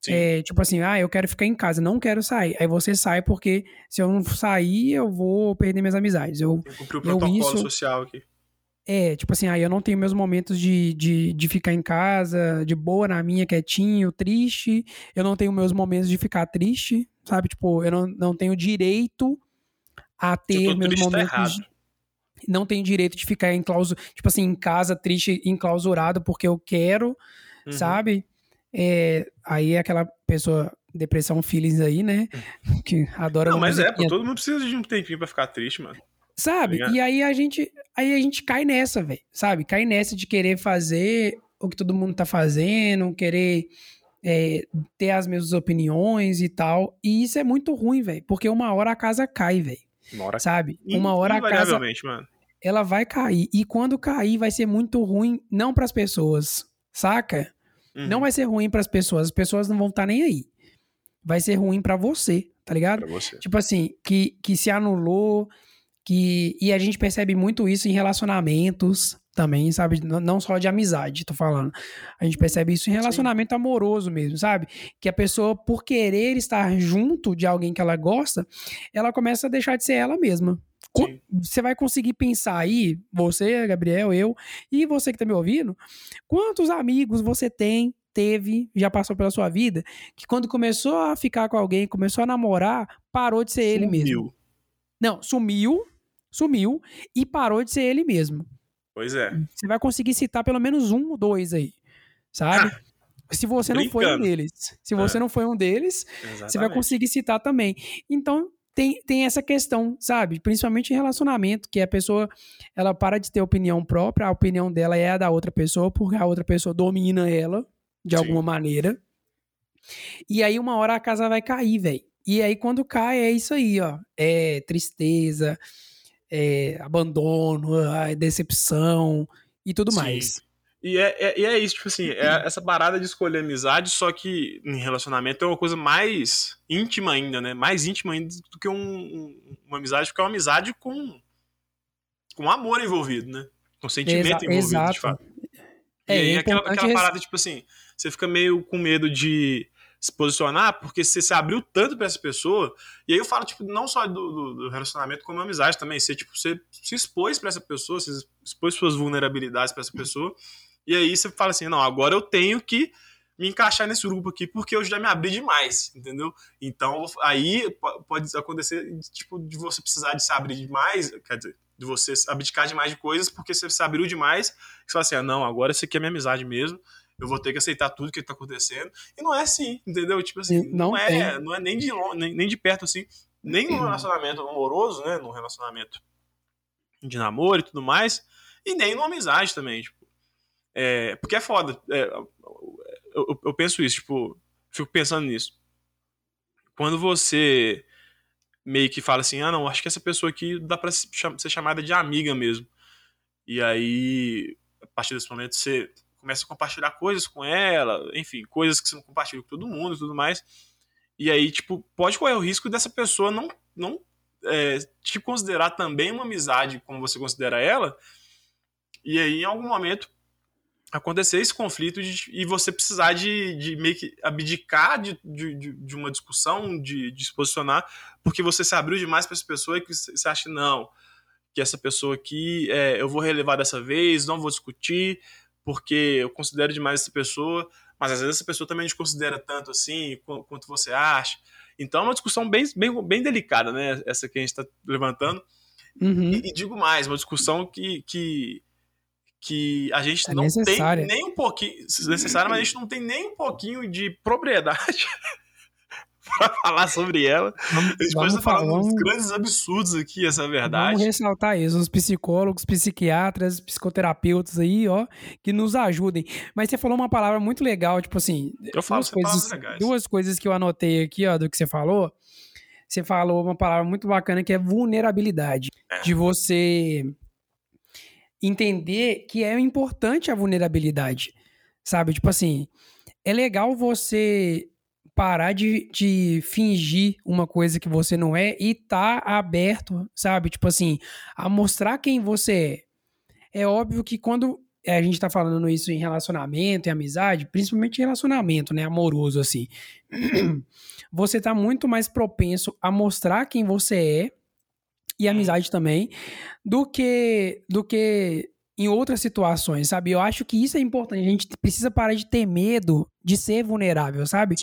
É, tipo assim, ah, eu quero ficar em casa, não quero sair. Aí você sai porque se eu não sair, eu vou perder minhas amizades. Eu, eu o protocolo isso, social aqui. É, tipo assim, aí eu não tenho meus momentos de, de, de ficar em casa, de boa na minha, quietinho, triste. Eu não tenho meus momentos de ficar triste, sabe? Tipo, eu não, não tenho direito a ter meus tá momentos. Tá não tenho direito de ficar em clauso, tipo assim, em casa, triste, enclausurado, porque eu quero, uhum. sabe? É, aí é aquela pessoa depressão feelings aí, né? Que adora Não, mas é, pô, todo mundo precisa de um tempinho pra ficar triste, mano. Sabe? Tá e aí a gente, aí a gente cai nessa, velho. Sabe? Cai nessa de querer fazer o que todo mundo tá fazendo, querer é, ter as mesmas opiniões e tal. E isso é muito ruim, velho. Porque uma hora a casa cai, velho. Sabe? Uma hora a casa. Mano. Ela vai cair. E quando cair, vai ser muito ruim, não para as pessoas, saca? Uhum. Não vai ser ruim para as pessoas. As pessoas não vão estar tá nem aí. Vai ser ruim para você, tá ligado? Pra você. Tipo assim, que, que se anulou, que e a gente percebe muito isso em relacionamentos também, sabe? Não só de amizade, tô falando. A gente percebe isso em relacionamento Sim. amoroso mesmo, sabe? Que a pessoa, por querer estar junto de alguém que ela gosta, ela começa a deixar de ser ela mesma. Sim. Você vai conseguir pensar aí, você, Gabriel, eu, e você que tá me ouvindo, quantos amigos você tem, teve, já passou pela sua vida, que quando começou a ficar com alguém, começou a namorar, parou de ser Sumiu. ele mesmo. Não, sumiu, sumiu e parou de ser ele mesmo. Pois é. Você vai conseguir citar pelo menos um ou dois aí, sabe? Ah, se você brincando. não foi um deles. Se você é. não foi um deles, Exatamente. você vai conseguir citar também. Então, tem, tem essa questão, sabe? Principalmente em relacionamento, que a pessoa, ela para de ter opinião própria, a opinião dela é a da outra pessoa, porque a outra pessoa domina ela, de Sim. alguma maneira. E aí, uma hora a casa vai cair, velho. E aí, quando cai, é isso aí, ó. É tristeza, é, abandono, é decepção e tudo Sim. mais. E é, é, e é isso, tipo assim, é essa parada de escolher amizade, só que em relacionamento é uma coisa mais íntima ainda, né? Mais íntima ainda do que um, um, uma amizade, porque é uma amizade com, com amor envolvido, né? Com sentimento Exa envolvido, exato. de fato. É, e aí é aquela, aquela parada, tipo assim, você fica meio com medo de se posicionar, porque você se abriu tanto para essa pessoa, e aí eu falo, tipo, não só do, do, do relacionamento, como amizade também. Você, tipo, você se expôs para essa pessoa, você expôs suas vulnerabilidades para essa pessoa, e aí você fala assim, não, agora eu tenho que me encaixar nesse grupo aqui, porque eu já me abri demais, entendeu? Então, aí pode acontecer, tipo, de você precisar de se abrir demais, quer dizer, de você abdicar demais de coisas, porque você se abriu demais, e você fala assim, ah, não, agora isso aqui é minha amizade mesmo, eu vou ter que aceitar tudo que está acontecendo. E não é assim, entendeu? Tipo assim, não, não é, não é nem de longe, nem, nem de perto assim, nem no relacionamento amoroso, né, no relacionamento de namoro e tudo mais, e nem numa amizade também, tipo. É, porque é foda. É, eu, eu penso isso, tipo, fico pensando nisso. Quando você meio que fala assim, ah, não, acho que essa pessoa aqui dá pra ser chamada de amiga mesmo. E aí, a partir desse momento, você começa a compartilhar coisas com ela, enfim, coisas que você não compartilha com todo mundo e tudo mais. E aí, tipo, pode correr o risco dessa pessoa não, não é, te considerar também uma amizade como você considera ela. E aí, em algum momento, acontecer esse conflito de, e você precisar de, de meio que abdicar de, de, de uma discussão, de, de se posicionar, porque você se abriu demais para essa pessoa e que você acha, não, que essa pessoa aqui é, eu vou relevar dessa vez, não vou discutir, porque eu considero demais essa pessoa, mas às vezes essa pessoa também não considera tanto assim quanto você acha. Então é uma discussão bem, bem, bem delicada, né? Essa que a gente está levantando. Uhum. E, e, digo mais, uma discussão que, que, que a gente é não necessária. tem nem um pouquinho. Necessária, mas a gente não tem nem um pouquinho de propriedade para falar sobre ela. Vamos, a gente pode estar falando vamos, uns grandes absurdos aqui, essa é a verdade. Vamos ressaltar isso, os psicólogos, psiquiatras, psicoterapeutas aí, ó, que nos ajudem. Mas você falou uma palavra muito legal, tipo assim, eu falo duas coisas, duas coisas que eu anotei aqui, ó, do que você falou. Você falou uma palavra muito bacana que é vulnerabilidade. É. De você entender que é importante a vulnerabilidade. Sabe? Tipo assim, é legal você parar de, de fingir uma coisa que você não é e tá aberto, sabe? Tipo assim, a mostrar quem você é. É óbvio que quando a gente tá falando isso em relacionamento, em amizade, principalmente relacionamento, né, amoroso assim, você tá muito mais propenso a mostrar quem você é e amizade também do que do que em outras situações, sabe? Eu acho que isso é importante. A gente precisa parar de ter medo de ser vulnerável, sabe?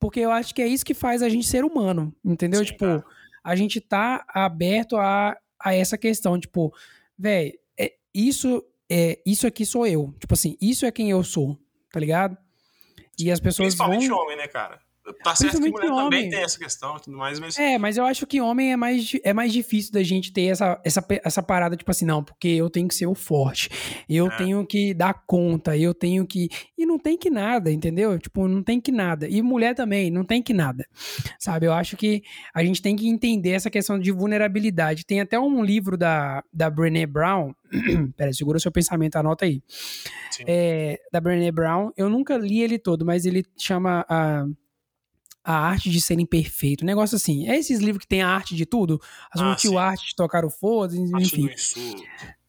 Porque eu acho que é isso que faz a gente ser humano, entendeu? Sim, tipo, cara. a gente tá aberto a, a essa questão, tipo, velho, é, isso, é, isso aqui sou eu. Tipo assim, isso é quem eu sou, tá ligado? E as pessoas Principalmente vão... homem, né, cara? Tá certo que mulher homem. também tem essa questão e tudo mais, mas. É, mas eu acho que homem é mais, é mais difícil da gente ter essa, essa, essa parada, tipo assim, não, porque eu tenho que ser o forte, eu é. tenho que dar conta, eu tenho que. E não tem que nada, entendeu? Tipo, não tem que nada. E mulher também, não tem que nada. Sabe? Eu acho que a gente tem que entender essa questão de vulnerabilidade. Tem até um livro da, da Brené Brown. Pera, segura seu pensamento, anota aí. É, da Brené Brown. Eu nunca li ele todo, mas ele chama. Uh, a arte de ser imperfeito. Um negócio assim. É esses livros que tem a arte de tudo? As ah, multi-arte de tocar o foda, enfim.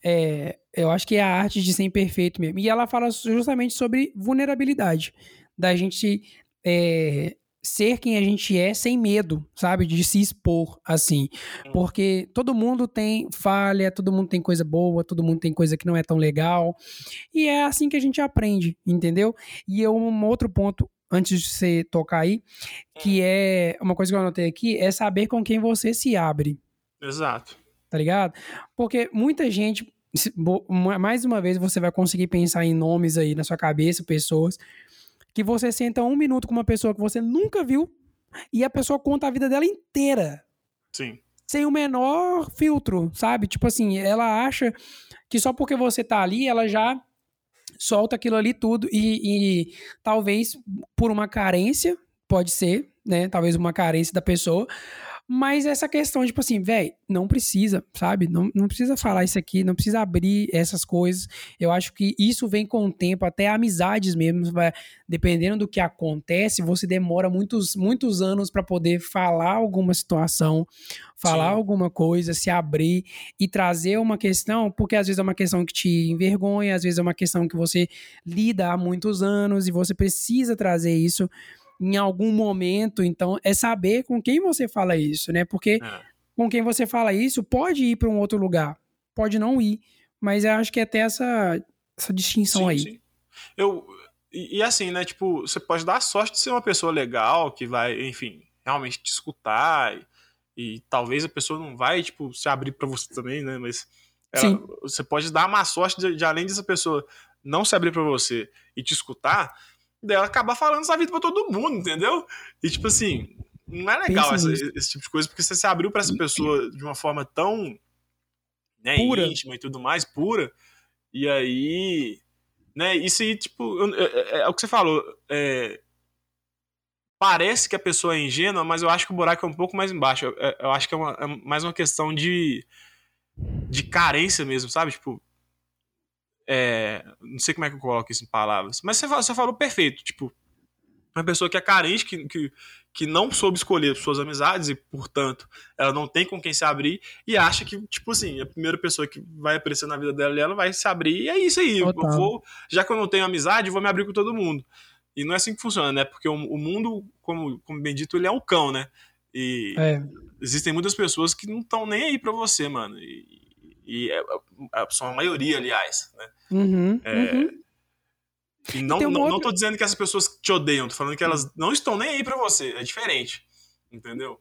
É, eu acho que é a arte de ser imperfeito mesmo. E ela fala justamente sobre vulnerabilidade. Da gente é, ser quem a gente é sem medo, sabe? De se expor, assim. Porque todo mundo tem falha, todo mundo tem coisa boa, todo mundo tem coisa que não é tão legal. E é assim que a gente aprende, entendeu? E eu, um outro ponto antes de você tocar aí, que hum. é uma coisa que eu anotei aqui, é saber com quem você se abre. Exato. Tá ligado? Porque muita gente, mais uma vez você vai conseguir pensar em nomes aí na sua cabeça, pessoas, que você senta um minuto com uma pessoa que você nunca viu e a pessoa conta a vida dela inteira. Sim. Sem o menor filtro, sabe? Tipo assim, ela acha que só porque você tá ali, ela já solta aquilo ali tudo e, e talvez por uma carência, pode ser, né? Talvez uma carência da pessoa, mas essa questão, tipo assim, velho, não precisa, sabe? Não, não precisa falar isso aqui, não precisa abrir essas coisas. Eu acho que isso vem com o tempo, até amizades mesmo, vai, dependendo do que acontece, você demora muitos, muitos anos para poder falar alguma situação, falar Sim. alguma coisa, se abrir e trazer uma questão, porque às vezes é uma questão que te envergonha, às vezes é uma questão que você lida há muitos anos e você precisa trazer isso em algum momento. Então, é saber com quem você fala isso, né? Porque é. com quem você fala isso pode ir para um outro lugar, pode não ir. Mas eu acho que é até essa, essa distinção sim, aí. Sim. Eu, e, e, assim, né? Tipo, você pode dar sorte de ser uma pessoa legal, que vai, enfim, realmente te escutar. E, e talvez a pessoa não vai, tipo, se abrir para você também, né? Mas ela, você pode dar a má sorte de, de, além dessa pessoa não se abrir para você e te escutar, dela acabar falando essa vida pra todo mundo, entendeu? E tipo assim, não é legal essa, esse tipo de coisa, porque você se abriu para essa pessoa de uma forma tão né, pura. íntima e tudo mais, pura, e aí. Né, isso aí, tipo, é, é, é, o que você falou. É, parece que a pessoa é ingênua, mas eu acho que o buraco é um pouco mais embaixo. Eu, eu acho que é, uma, é mais uma questão de, de carência mesmo, sabe? Tipo, é, não sei como é que eu coloco isso em palavras, mas você, você falou perfeito. Tipo, uma pessoa que é carente, que, que, que não soube escolher suas amizades e, portanto, ela não tem com quem se abrir e acha que, tipo assim, a primeira pessoa que vai aparecer na vida dela, ela vai se abrir e é isso aí. Eu vou, já que eu não tenho amizade, eu vou me abrir com todo mundo. E não é assim que funciona, né? Porque o, o mundo, como, como bem dito, ele é um cão, né? E é. existem muitas pessoas que não estão nem aí pra você, mano. E, e é, é, são a maioria, aliás, né? Uhum, é, uhum. E não, não, não tô dizendo que essas pessoas te odeiam, tô falando que elas não estão nem aí para você, é diferente, entendeu?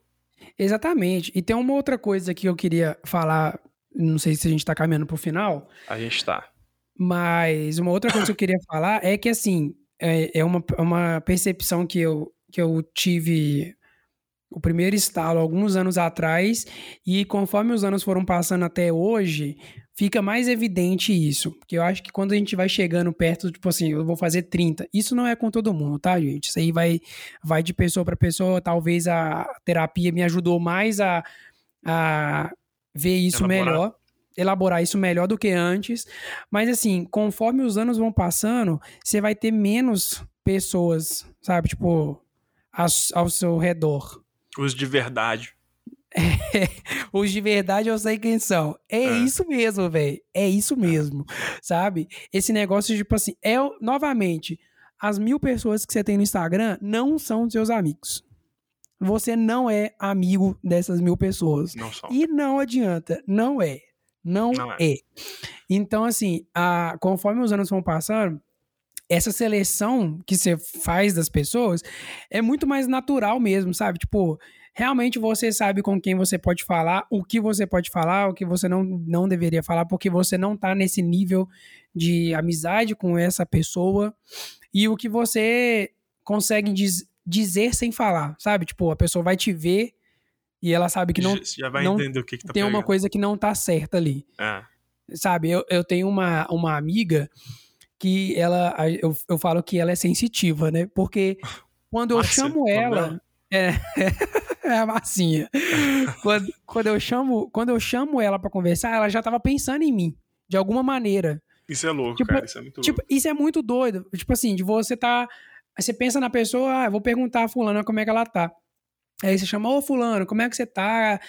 Exatamente. E tem uma outra coisa que eu queria falar, não sei se a gente tá caminhando pro final. A gente tá. Mas uma outra coisa que eu queria falar é que, assim, é, é uma, uma percepção que eu, que eu tive o primeiro estalo alguns anos atrás, e conforme os anos foram passando até hoje, fica mais evidente isso. Porque eu acho que quando a gente vai chegando perto, tipo assim, eu vou fazer 30. Isso não é com todo mundo, tá, gente? Isso aí vai, vai de pessoa para pessoa. Talvez a terapia me ajudou mais a, a ver isso elaborar. melhor. Elaborar isso melhor do que antes. Mas assim, conforme os anos vão passando, você vai ter menos pessoas, sabe? Tipo, ao, ao seu redor. Os de verdade. É, os de verdade eu sei quem são. É, é. isso mesmo, velho. É isso mesmo. Sabe? Esse negócio, tipo assim, é novamente, as mil pessoas que você tem no Instagram não são seus amigos. Você não é amigo dessas mil pessoas. Não são. E não adianta. Não é. Não, não é. é. Então, assim, a, conforme os anos vão passando, essa seleção que você faz das pessoas é muito mais natural mesmo, sabe? Tipo, realmente você sabe com quem você pode falar, o que você pode falar, o que você não, não deveria falar, porque você não tá nesse nível de amizade com essa pessoa e o que você consegue diz, dizer sem falar, sabe? Tipo, a pessoa vai te ver e ela sabe que não. Já vai não entender o que, que tá Tem pegando. uma coisa que não tá certa ali. É. Sabe, eu, eu tenho uma, uma amiga que ela. Eu, eu falo que ela é sensitiva, né? Porque quando eu chamo ela. É, é a massinha. quando, quando, eu chamo, quando eu chamo ela para conversar, ela já tava pensando em mim, de alguma maneira. Isso é louco, tipo, cara. Isso é muito tipo, louco. Isso é muito doido. Tipo assim, de você tá. Você pensa na pessoa, ah, vou perguntar a fulana como é que ela tá. Aí você chama, ô fulano, como é que você tá?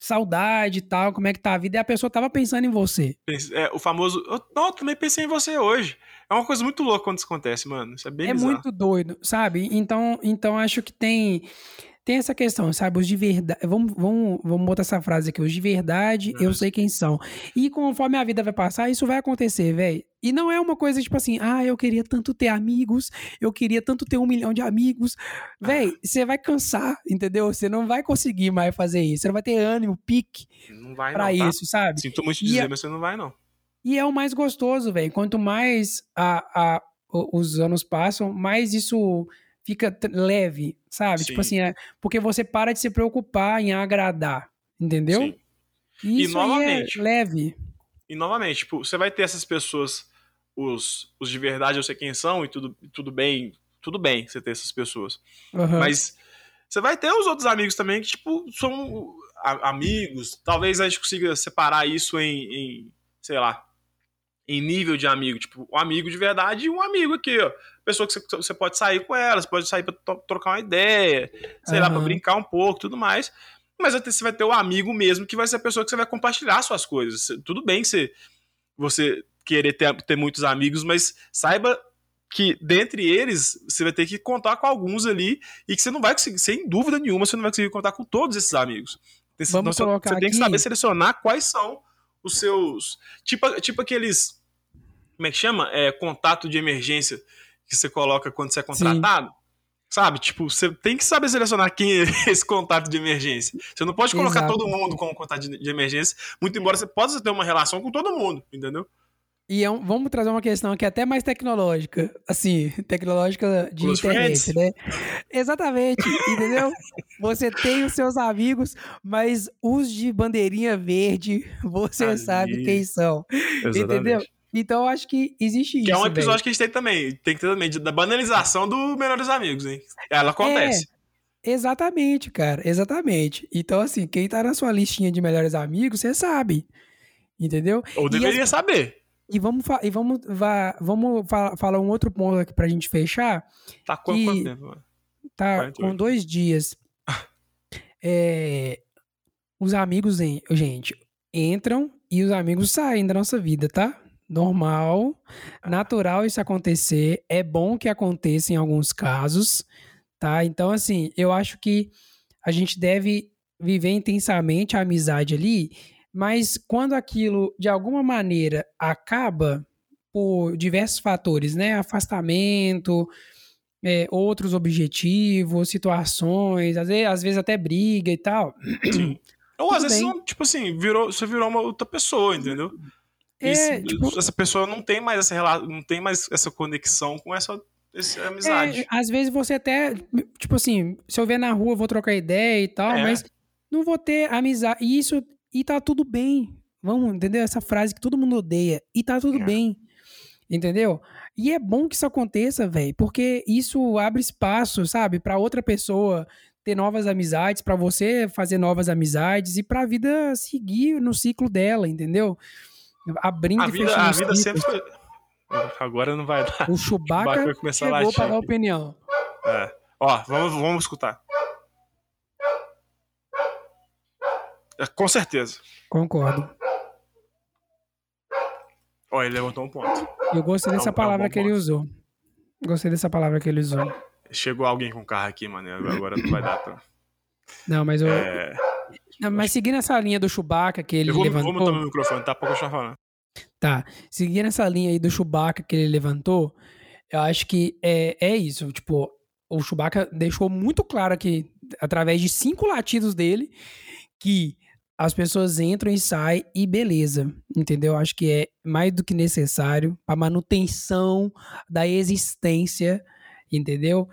Saudade e tal, como é que tá a vida? E a pessoa tava pensando em você. É, o famoso, eu, não, eu também pensei em você hoje. É uma coisa muito louca quando isso acontece, mano. Isso é bem É bizarro. muito doido, sabe? Então, então acho que tem tem essa questão, sabe? Os de verdade. Vamos, vamos, vamos botar essa frase aqui. Os de verdade, eu sei quem são. E conforme a vida vai passar, isso vai acontecer, velho. E não é uma coisa tipo assim, ah, eu queria tanto ter amigos, eu queria tanto ter um milhão de amigos. Velho, você vai cansar, entendeu? Você não vai conseguir mais fazer isso. Você não vai ter ânimo, pique não vai pra não, tá? isso, sabe? Sinto muito dizer, mas você não vai, não. E é o mais gostoso, velho. Quanto mais a, a, os anos passam, mais isso fica leve, sabe? Tipo Sim. Tipo assim, é, porque você para de se preocupar em agradar, entendeu? Sim. E, isso novamente, é leve. E novamente, tipo, você vai ter essas pessoas, os, os de verdade, eu sei quem são, e tudo, tudo bem, tudo bem você ter essas pessoas. Uhum. Mas você vai ter os outros amigos também que, tipo, são amigos. Talvez a gente consiga separar isso em, em sei lá, em nível de amigo. Tipo, um amigo de verdade e um amigo aqui, ó pessoa que você pode sair com ela, você pode sair para trocar uma ideia, sei uhum. lá, para brincar um pouco, tudo mais. Mas você vai ter o amigo mesmo, que vai ser a pessoa que você vai compartilhar suas coisas. Tudo bem você, você querer ter, ter muitos amigos, mas saiba que dentre eles você vai ter que contar com alguns ali e que você não vai conseguir, sem dúvida nenhuma, você não vai conseguir contar com todos esses amigos. Vamos então, colocar você tem aqui... que saber selecionar quais são os seus. Tipo, tipo aqueles. Como é que chama? É, contato de emergência que você coloca quando você é contratado. Sim. Sabe? Tipo, você tem que saber selecionar quem é esse contato de emergência. Você não pode colocar Exato. todo mundo como contato de, de, emergência, muito embora você possa ter uma relação com todo mundo, entendeu? E é um, vamos trazer uma questão que é até mais tecnológica, assim, tecnológica de internet, friends. né? Exatamente, entendeu? Você tem os seus amigos, mas os de bandeirinha verde, você Ali. sabe quem são, Exatamente. entendeu? Então eu acho que existe isso. Que é um episódio véio. que a gente tem também. Tem que ter também da banalização do Melhores Amigos, hein? Ela acontece. É, exatamente, cara. Exatamente. Então, assim, quem tá na sua listinha de melhores amigos, você sabe. Entendeu? Ou deveria as... saber. E vamos, e vamos, vá, vamos falar um outro ponto aqui pra gente fechar. Tá com que... quanto tempo? Tá 48. com dois dias. é... Os amigos, gente, entram e os amigos saem da nossa vida, tá? normal, natural isso acontecer, é bom que aconteça em alguns casos, tá? Então, assim, eu acho que a gente deve viver intensamente a amizade ali, mas quando aquilo de alguma maneira acaba por diversos fatores, né? Afastamento, é, outros objetivos, situações, às vezes, às vezes até briga e tal. Sim. Ou às vezes, tipo assim, virou, você virou uma outra pessoa, entendeu? É, tipo... Essa pessoa não tem mais essa relação, não tem mais essa conexão com essa Esse é amizade. É, às vezes você até, tipo assim, se eu ver na rua, eu vou trocar ideia e tal, É. mas não vou ter amizade. E isso, e tá tudo bem. Vamos, entendeu? Essa frase que todo mundo odeia. E tá tudo É. bem. Entendeu? E é bom que isso aconteça, velho, porque isso abre espaço, sabe, pra outra pessoa ter novas amizades, pra você fazer novas amizades e pra vida seguir no ciclo dela, entendeu? Abrindo A e vida, fechando a vida ciclos. sempre foi. Agora não vai dar. O Chewbacca Chewbacca vai começar a chegou pra dar opinião. É. Ó, vamos, vamos escutar. É, com certeza. Concordo. Ó, ele levantou um ponto. Eu gostei É um- dessa é um palavra bom que ele ponto. usou. Gostei dessa palavra que ele usou. Chegou alguém com carro aqui, mano. Agora não vai dar pra. Não, mas eu. É, Não, mas seguindo essa linha do Chewbacca que ele eu vou, levantou. vou meu microfone, tá? Pra continuar falando. Tá. Seguindo essa linha aí do Chewbacca que ele levantou, eu acho que é, é isso. Tipo, o Chewbacca deixou muito claro aqui, através de cinco latidos dele, que as pessoas entram e saem e beleza. Entendeu? Acho que é mais do que necessário para manutenção da existência. Entendeu?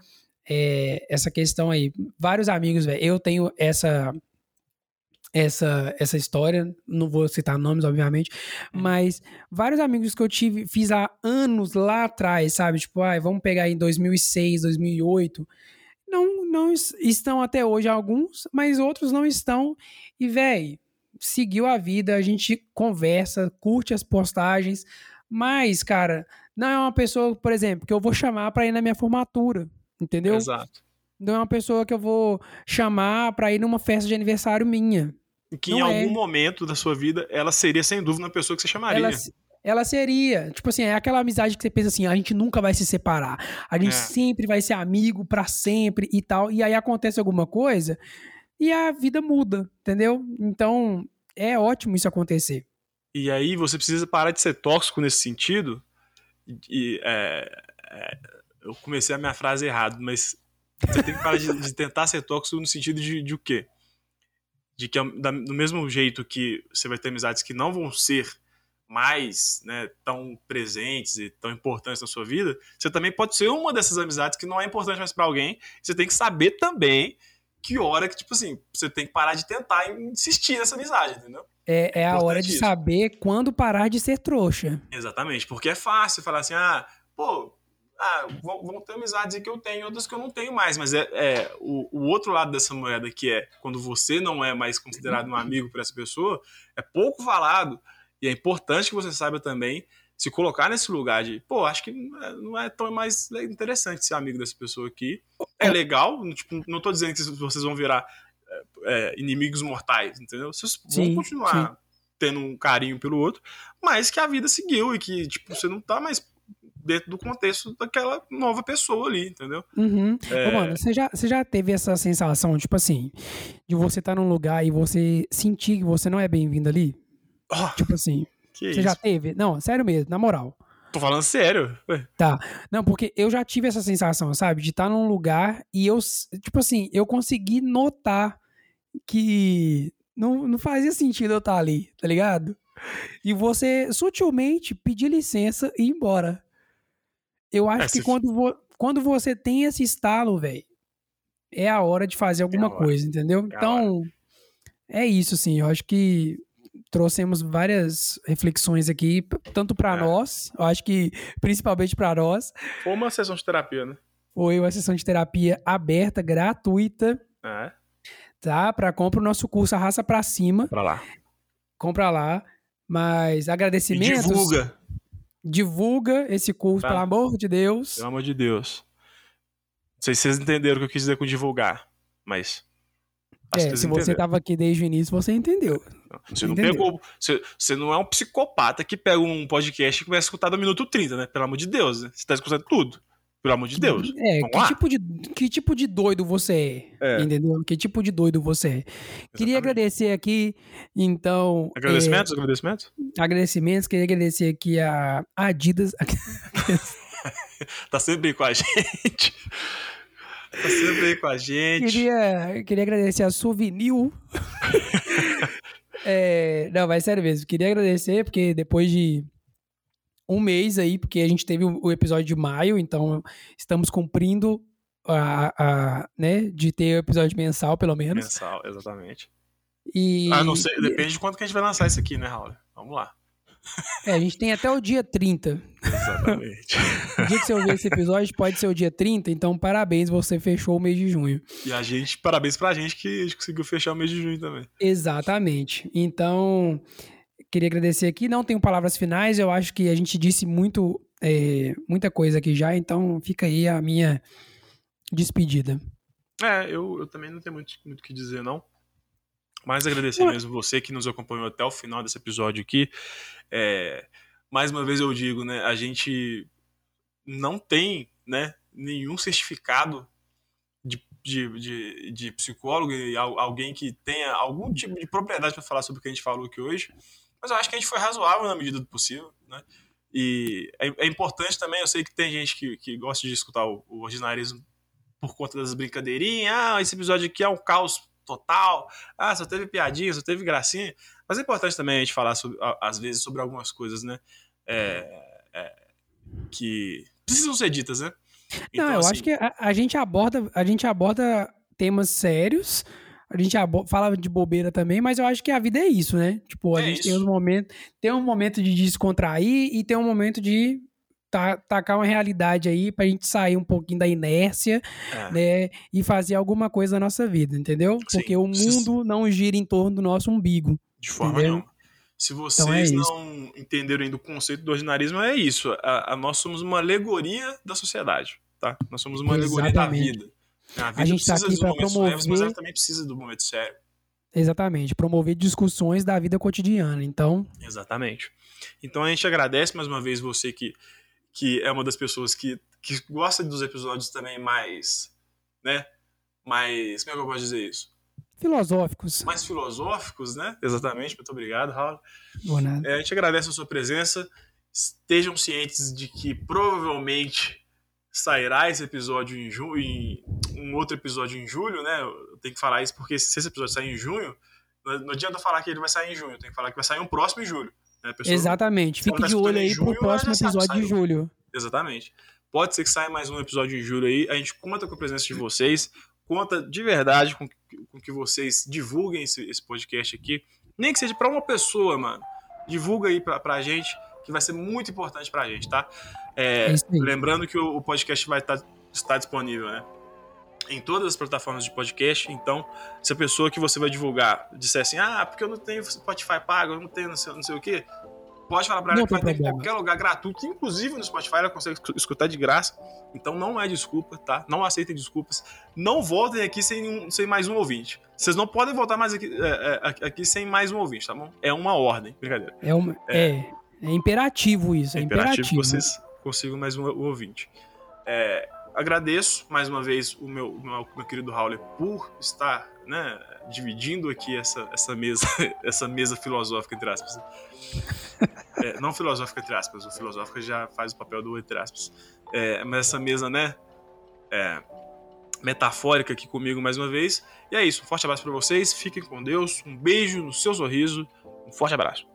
É, essa questão aí. Vários amigos, velho. Eu tenho essa essa essa história, não vou citar nomes, obviamente, mas vários amigos que eu tive, fiz há anos lá atrás, sabe? Tipo, ai, vamos pegar em 2006, 2008. Não, não es- estão até hoje alguns, mas outros não estão. E, véi, seguiu a vida, a gente conversa, curte as postagens, mas, cara, não é uma pessoa, por exemplo, que eu vou chamar pra ir na minha formatura, entendeu? Exato. Não é uma pessoa que eu vou chamar pra ir numa festa de aniversário minha. Que em Não é. algum momento da sua vida, ela seria, sem dúvida, uma pessoa que você chamaria. Ela, ela seria, tipo assim, é aquela amizade que você pensa assim, a gente nunca vai se separar. A gente É. sempre vai ser amigo pra sempre e tal. E aí acontece alguma coisa e a vida muda, entendeu? Então, é ótimo isso acontecer. E aí você precisa parar de ser tóxico nesse sentido. E, e, é, é, eu comecei a minha frase errado, mas você tem que parar de, de tentar ser tóxico no sentido de, de o quê? De que da- do mesmo jeito que você vai ter amizades que não vão ser mais né, tão presentes e tão importantes na sua vida, você também pode ser uma dessas amizades que não é importante mais pra alguém. Você tem que saber também que hora que, tipo assim, você tem que parar de tentar insistir nessa amizade, entendeu? É, é a hora de saber quando parar de ser trouxa. Exatamente, porque é fácil falar assim, ah, pô, ah, vão, vão ter amizades que eu tenho, outras que eu não tenho mais, mas é, é o, o outro lado dessa moeda que é quando você não é mais considerado um amigo para essa pessoa, é pouco falado e é importante que você saiba também se colocar nesse lugar de, pô, acho que não é, não é tão mais interessante ser amigo dessa pessoa aqui. É legal, tipo, não tô dizendo que vocês vão virar é, é, inimigos mortais, entendeu? Vocês Sim, vão continuar tendo um carinho pelo outro, mas que a vida seguiu e que, tipo, você não tá mais dentro do contexto daquela nova pessoa ali, entendeu? Uhum. É. Ô, mano, você já, você já teve essa sensação, tipo assim, de você estar num lugar e você sentir que você não é bem-vindo ali? Oh, Tipo assim, você isso? já teve? Não, sério mesmo, na moral. Tô falando sério. Ué, Tá. Não, porque eu já tive essa sensação, sabe? De estar num lugar e eu, tipo assim, eu consegui notar que não, não fazia sentido eu estar ali, tá ligado? E você sutilmente pedir licença e ir embora. Eu acho É, que quando, vo- quando você tem esse estalo, velho, é a hora de fazer alguma a hora. coisa, entendeu? É Então, é isso, assim. Eu acho que trouxemos várias reflexões aqui, tanto pra É. nós, eu acho que principalmente pra nós, Foi uma sessão de terapia, né? foi uma sessão de terapia aberta, gratuita, É. tá? Pra compra o nosso curso Arrasta Pra Cima, Pra lá. compra lá. Mas E agradecimentos. divulga, Divulga esse curso, Tá. pelo amor de Deus. pelo amor de Deus. Não sei se vocês entenderam o que eu quis dizer com divulgar, mas. Que É, se você entenderam. tava aqui desde o início, você entendeu. Você não Entendeu? pegou. Você, você não é um psicopata que pega um podcast e começa a escutar do minuto 30, né? Pelo amor de Deus, né? Você tá escutando tudo. Pelo amor de Deus. É, Vamos que lá. tipo, de, que tipo de doido você é, É. entendeu? Que tipo de doido você é. Queria Exatamente. agradecer aqui, então... Agradecimentos? Agradecimentos? é, agradecimentos, queria agradecer aqui a Adidas... Tá sempre com a gente. Tá sempre aí com a gente. Queria, queria agradecer a Souvenil. é, não, mas sério mesmo. Queria agradecer, porque depois de um mês aí, porque a gente teve o episódio de maio, então estamos cumprindo a, a né, de ter o episódio mensal, pelo menos. Mensal, exatamente. E... Ah, não sei, depende de quanto que a gente vai lançar isso aqui, né, Raul? Vamos lá. É, a gente tem até o dia 30. Exatamente. o dia que você ouvir esse episódio pode ser o dia 30, então parabéns, você fechou o mês de junho. E a gente, parabéns pra gente que a gente conseguiu fechar o mês de junho também. Exatamente. Então, queria agradecer aqui. Não tenho palavras finais, eu acho que a gente disse muito, é, muita coisa aqui já, então fica aí a minha despedida. É, eu, eu também não tenho muito o muito que dizer, não. Mas agradecer mesmo você que nos acompanhou até o final desse episódio aqui. É, mais uma vez eu digo, né? A gente não tem né, nenhum certificado de, de, de, de psicólogo e alguém que tenha algum tipo de propriedade para falar sobre o que a gente falou aqui hoje. Mas eu acho que a gente foi razoável na medida do possível, né? E é, é importante também, eu sei que tem gente que, que gosta de escutar o, o ordinarismo por conta das brincadeirinhas. Ah, esse episódio aqui é um caos total. Ah, só teve piadinha, só teve gracinha. Mas é importante também a gente falar, sobre, às vezes, sobre algumas coisas, né? É, é, que precisam ser ditas, né? Então, Não, eu assim... acho que a, a, gente aborda, a gente aborda temas sérios. A gente fala de bobeira também, mas eu acho que a vida é isso, né? Tipo, a é gente isso. tem um momento, tem um momento de descontrair e tem um momento de tacar uma realidade aí pra gente sair um pouquinho da inércia, é. né? E fazer alguma coisa na nossa vida, entendeu? Sim, Porque o mundo não gira em torno do nosso umbigo. De forma entendeu? nenhuma. Se vocês então é não entenderam ainda o conceito do ordinarismo, é isso. A, a, nós somos uma alegoria da sociedade, tá? Nós somos uma Exatamente. alegoria da vida. A vida a gente tá aqui para promover... Leves, mas ela também precisa do momento sério. Exatamente, promover discussões da vida cotidiana, então... Exatamente. Então a gente agradece mais uma vez você que que é uma das pessoas que, que gosta dos episódios também mais, né? Mais, como é que eu posso dizer isso? Filosóficos. Mais filosóficos, né? Exatamente, muito obrigado, Raul. Boa nada. É, a gente agradece a sua presença. Estejam cientes de que provavelmente sairá esse episódio em junho, um outro episódio em julho, né? Eu tenho que falar isso porque se esse episódio sair em junho, não adianta falar que ele vai sair em junho, tem que falar que vai sair um próximo em julho. Né? Exatamente. Fique de olho aí junho, pro próximo episódio de julho. Exatamente. Pode ser que saia mais um episódio em julho aí. A gente conta com a presença de vocês. Conta de verdade com, com que vocês divulguem esse, esse podcast aqui. Nem que seja para uma pessoa, mano. Divulga aí pra, pra gente, que vai ser muito importante pra gente, tá? É, é lembrando que o, o podcast vai estar, tá, estar disponível, né? Em todas as plataformas de podcast. Então, se a pessoa que você vai divulgar disser assim, ah, porque eu não tenho Spotify pago, eu não tenho não sei, não sei o quê, pode falar para ela que vai ter em qualquer lugar gratuito, inclusive no Spotify ela consegue escutar de graça. Então não é desculpa, tá? Não aceitem desculpas. Não voltem aqui sem, sem mais um ouvinte. Vocês não podem voltar mais aqui, é, é, aqui sem mais um ouvinte, tá bom? É uma ordem, brincadeira. É, uma, é, é, é imperativo isso, é, é imperativo. imperativo que vocês consigam mais um, um ouvinte. É, agradeço mais uma vez o meu, meu, meu querido Raul por estar né, dividindo aqui essa, essa mesa essa mesa filosófica entre aspas. É, não filosófica entre aspas, o filosófica já faz o papel do entre aspas. É, mas essa mesa, né, é, metafórica aqui comigo mais uma vez. E é isso, um forte abraço para vocês, fiquem com Deus, um beijo no seu sorriso, um forte abraço.